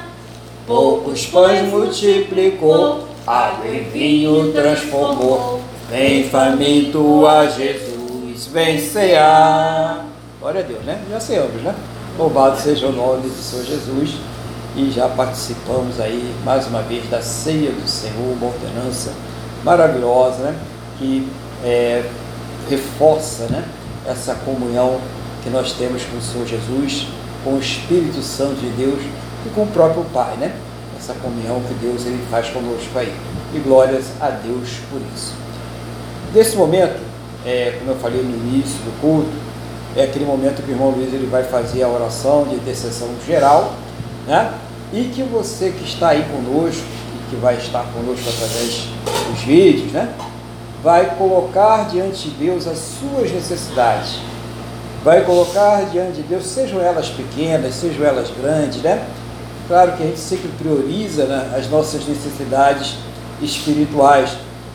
Poucos pães multiplicou, água e vinho transformou. Vem faminto a Jesus, vem cear. Glória a Deus, né? Já ceamos, né? Louvado seja o nome do Senhor Jesus. e já participamos aí mais uma vez da ceia do Senhor, uma ordenança maravilhosa, né? Que é, reforça, né? Essa comunhão que nós temos com o Senhor Jesus, com o Espírito Santo de Deus e com o próprio Pai, né? Essa comunhão que Deus ele faz conosco aí. E glórias a Deus por isso. Nesse momento, é, como eu falei no início do culto, é aquele momento que o irmão Luiz ele vai fazer a oração de intercessão geral, né? E que você que está aí conosco, e que vai estar conosco através dos vídeos, né? Vai colocar diante de Deus as suas necessidades. Vai colocar diante de Deus, sejam elas pequenas, sejam elas grandes, né? Claro que a gente sempre prioriza né, as nossas necessidades espirituais,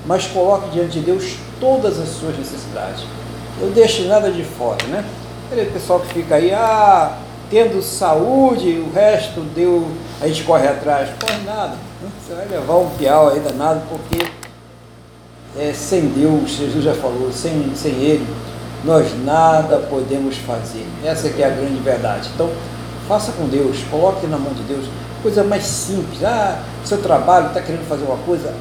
mas coloque diante de Deus todas as suas necessidades. Não deixe nada de fora, né? Aquele pessoal que fica aí, ah, tendo saúde, o resto deu, a gente corre atrás. Corre nada. Você vai levar um piau aí danado, porque é, sem Deus, Jesus já falou, sem, sem Ele, nós nada podemos fazer. Essa que é a grande verdade. Então, faça com Deus, coloque na mão de Deus, coisa mais simples. Ah, seu trabalho está querendo fazer uma coisa,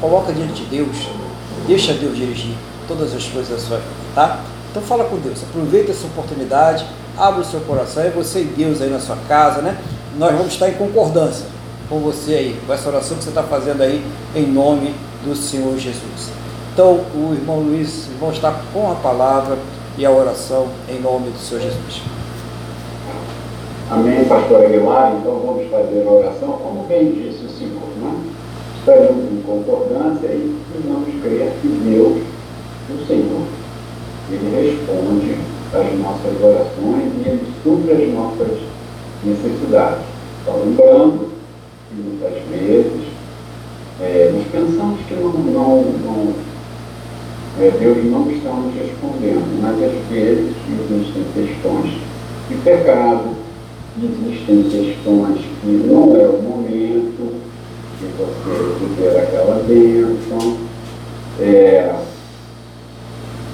coloca diante de Deus, deixa Deus dirigir todas as coisas da sua vida, tá? Então fala com Deus, aproveita essa oportunidade, abre o seu coração, é você e Deus aí na sua casa, né? Nós vamos estar em concordância com você aí, com essa oração que você está fazendo aí, em nome do Senhor Jesus. Então, o irmão Luiz vai estar com a palavra e a oração em nome do Senhor Jesus. Amém, pastor Aguilar. Então vamos fazer a oração, como bem disse o Senhor, né? Estaremos em concordância e vamos crer que Deus, o Senhor, Ele responde às nossas orações e Ele supre as nossas necessidades. Só lembrando que muitas vezes é, nós pensamos que não, não, não é, Deus não está nos respondendo, mas às vezes existem questões de pecado, existem questões que não é o momento de você viver aquela bênção. É,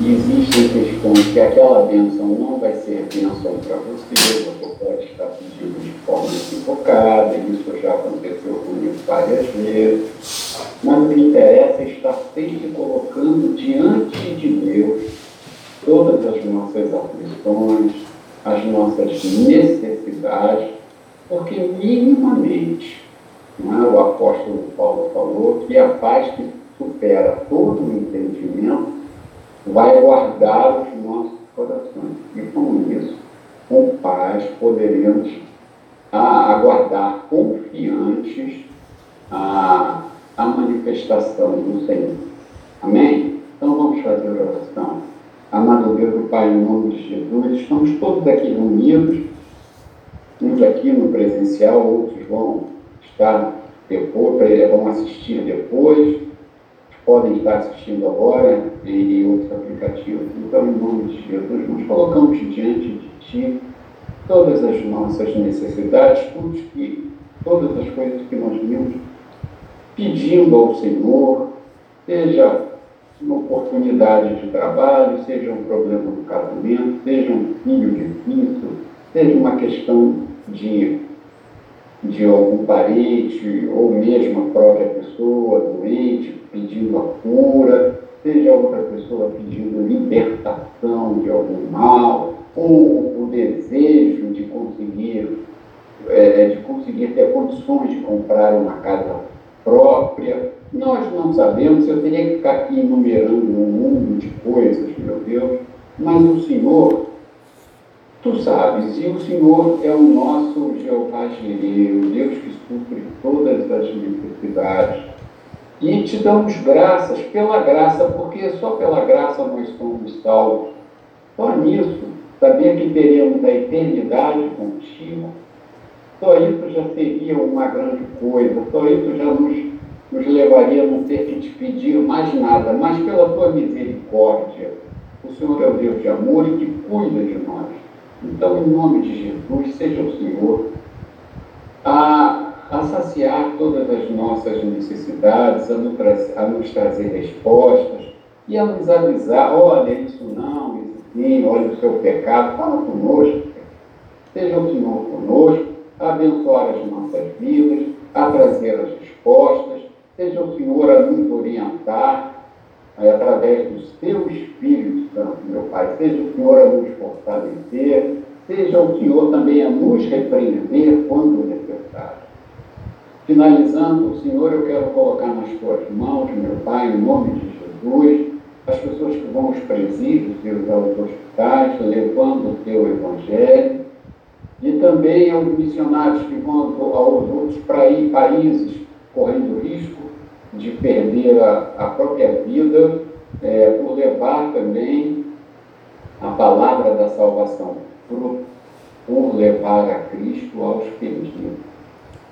existem questões que aquela bênção não vai ser bênção para você, você pode estar pedindo de forma equivocada, isso já aconteceu comigo várias vezes. Mas o que interessa é estar sempre colocando diante de Deus todas as nossas aflições, as nossas necessidades, porque minimamente é? o apóstolo Paulo falou que a paz que supera todo o entendimento vai guardar os nossos corações. E com isso, com paz, poderemos aguardar confiantes a, a manifestação do Senhor. Amém? Então vamos fazer oração. Amado Deus do Pai, em nome de Jesus, estamos todos aqui reunidos, uns aqui no presencial, outros vão estar depois, vão assistir depois, podem estar assistindo agora em outros aplicativos. Então, em nome de Jesus, nós colocamos diante de Ti todas as nossas necessidades, tudo que, todas as coisas que nós vimos pedindo ao Senhor, seja uma oportunidade de trabalho, seja um problema no casamento, seja um filho difícil, seja uma questão de, de algum parente ou mesmo a própria pessoa doente pedindo a cura, seja outra pessoa pedindo libertação de algum mal, ou o desejo de conseguir, é, de conseguir ter condições de comprar uma casa própria nós não sabemos, eu teria que ficar aqui enumerando um mundo de coisas, meu Deus, mas o Senhor, tu sabes, e o Senhor é o nosso Jeová Jireh, o Deus que supre todas as necessidades. E te damos graças pela graça, porque só pela graça nós somos salvos. Só nisso, saber que teremos a eternidade contigo, só isso já seria uma grande coisa, só isso já nos nos levaria a não ter que te pedir mais nada, mas pela tua misericórdia. O Senhor é o Deus de amor e que cuida de nós. Então, em nome de Jesus, seja o Senhor a, a saciar todas as nossas necessidades, a nos, a nos trazer respostas e a nos avisar: olha, isso não, isso sim, olha o seu pecado, fala conosco. Seja o Senhor conosco abençoar as nossas vidas, a trazer as respostas. Seja o Senhor a nos orientar através do seu Espírito Santo, meu Pai. Seja o Senhor a nos fortalecer. Seja o Senhor também a nos repreender quando necessário. Finalizando, Senhor, eu quero colocar nas tuas mãos, meu Pai, em nome de Jesus, as pessoas que vão aos presídios e aos hospitais, levando o teu evangelho, e também aos missionários que vão aos outros países, correndo risco de perder a, a própria vida, é, por levar também a palavra da salvação, por, por levar a Cristo aos perdidos.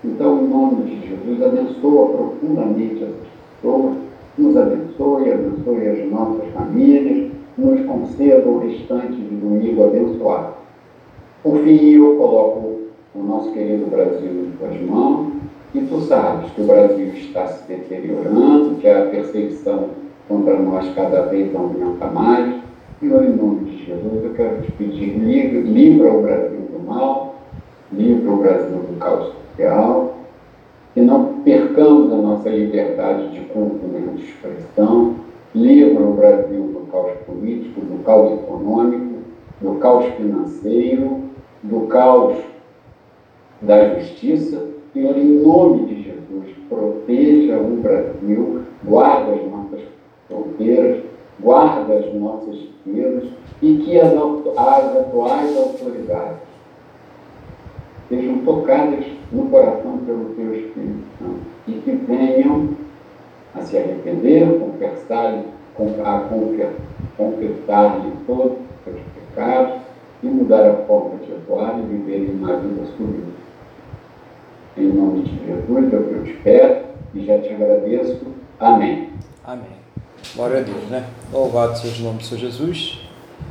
Então, em nome de Jesus, abençoa profundamente as pessoas, nos abençoe, abençoe as nossas famílias, nos conceda o restante de domingo abençoado. Por fim, eu coloco o nosso querido Brasil em tuas mãos, e tu sabes que o Brasil está se deteriorando, que a perseguição contra nós cada vez aumenta mais. E em nome de Jesus, eu quero te pedir, livra o Brasil do mal, livra o Brasil do caos social, que não percamos a nossa liberdade de culto e de expressão, livra o Brasil do caos político, do caos econômico, do caos financeiro, do caos da justiça, Senhor, em nome de Jesus, proteja o Brasil, guarda as nossas fronteiras, guarda as nossas riquezas e que as, atuais autoridades sejam tocadas no coração pelo Teu Espírito Santo e que venham a se arrepender, confessar-lhe confessar-lhe todos os seus pecados e mudar a forma de atuar e viver uma vida submissa. Em nome de Jesus, eu, eu te peço e já te agradeço. Amém. Amém. Glória a Deus, né? Louvado seja o nome do Senhor Jesus.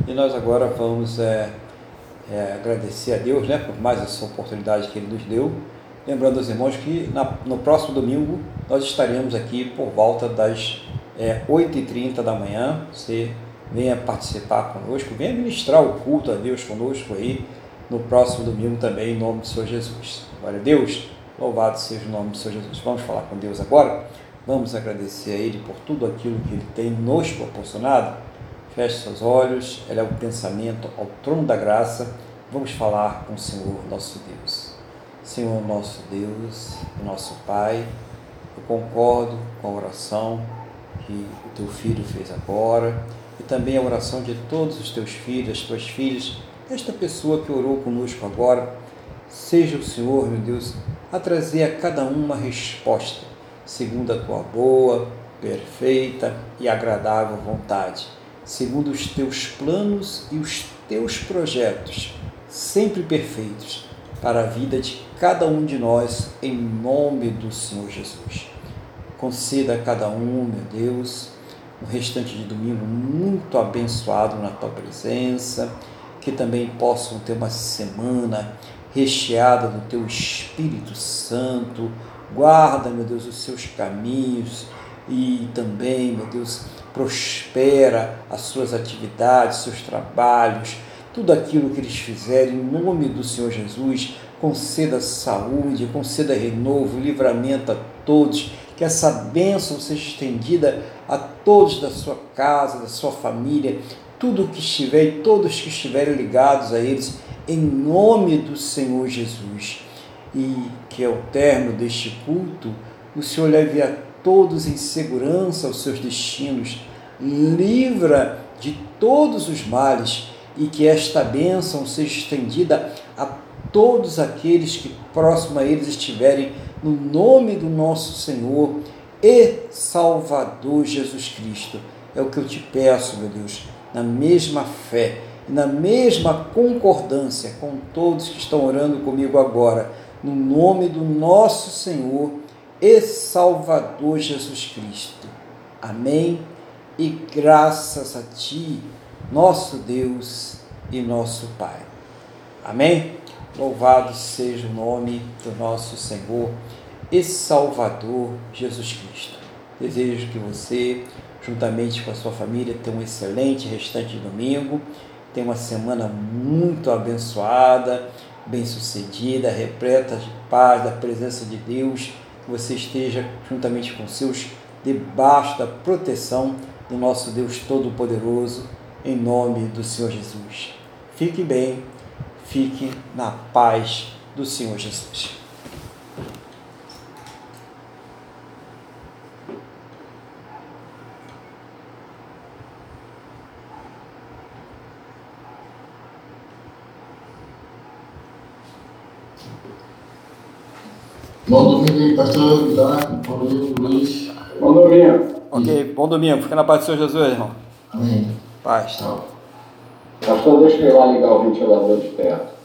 E nós agora vamos é, é, agradecer a Deus né, por mais essa oportunidade que Ele nos deu. Lembrando aos irmãos que na, no próximo domingo nós estaremos aqui por volta das é, 8h30 da manhã. Você venha participar conosco, venha ministrar o culto a Deus conosco aí no próximo domingo também, em nome do Senhor Jesus. Glória a Deus, louvado seja o nome do Senhor Jesus. Vamos falar com Deus agora? Vamos agradecer a Ele por tudo aquilo que Ele tem nos proporcionado Feche seus olhos, eleva o pensamento ao trono da graça. Vamos falar com o Senhor nosso Deus. Senhor nosso Deus, nosso Pai, eu concordo com a oração que o teu filho fez agora e também a oração de todos os teus filhos, as tuas filhas, esta pessoa que orou conosco agora. Seja o Senhor, meu Deus, a trazer a cada um uma resposta, segundo a tua boa, perfeita e agradável vontade segundo os teus planos e os teus projetos, sempre perfeitos, para a vida de cada um de nós, em nome do Senhor Jesus. Conceda a cada um, meu Deus, um restante de domingo muito abençoado na tua presença, que também possam ter uma semana recheada do teu Espírito Santo. Guarda, meu Deus, os seus caminhos e também, meu Deus, prospera as suas atividades, seus trabalhos, tudo aquilo que eles fizerem, em nome do Senhor Jesus, conceda saúde, conceda renovo, livramento a todos, que essa bênção seja estendida a todos da sua casa, da sua família, tudo que estiver e todos que estiverem ligados a eles, em nome do Senhor Jesus. E que ao término deste culto, o Senhor leve a todos em segurança aos seus destinos, livra de todos os males e que esta bênção seja estendida a todos aqueles que próximo a eles estiverem, no nome do nosso Senhor e Salvador Jesus Cristo. É o que eu te peço, meu Deus, na mesma fé e na mesma concordância com todos que estão orando comigo agora, no nome do nosso Senhor e Salvador Jesus Cristo. Amém. E graças a Ti, nosso Deus e nosso Pai. Amém. Louvado seja o nome do nosso Senhor e Salvador Jesus Cristo. Desejo que você, juntamente com a sua família, tenha um excelente restante de domingo tenha uma semana muito abençoada, bem-sucedida, repleta de paz, da presença de Deus. Que você esteja juntamente com seus debaixo da proteção do nosso Deus Todo-Poderoso, em nome do Senhor Jesus. Fique bem, fique na paz do Senhor Jesus. Bom domingo aí, pastor Isaac. Bom domingo, Luiz. Bom domingo. Ok, bom domingo. Fica na paz do Senhor Jesus, irmão. Amém. Paz. Pastor, deixa eu ir lá ligar o ventilador de perto.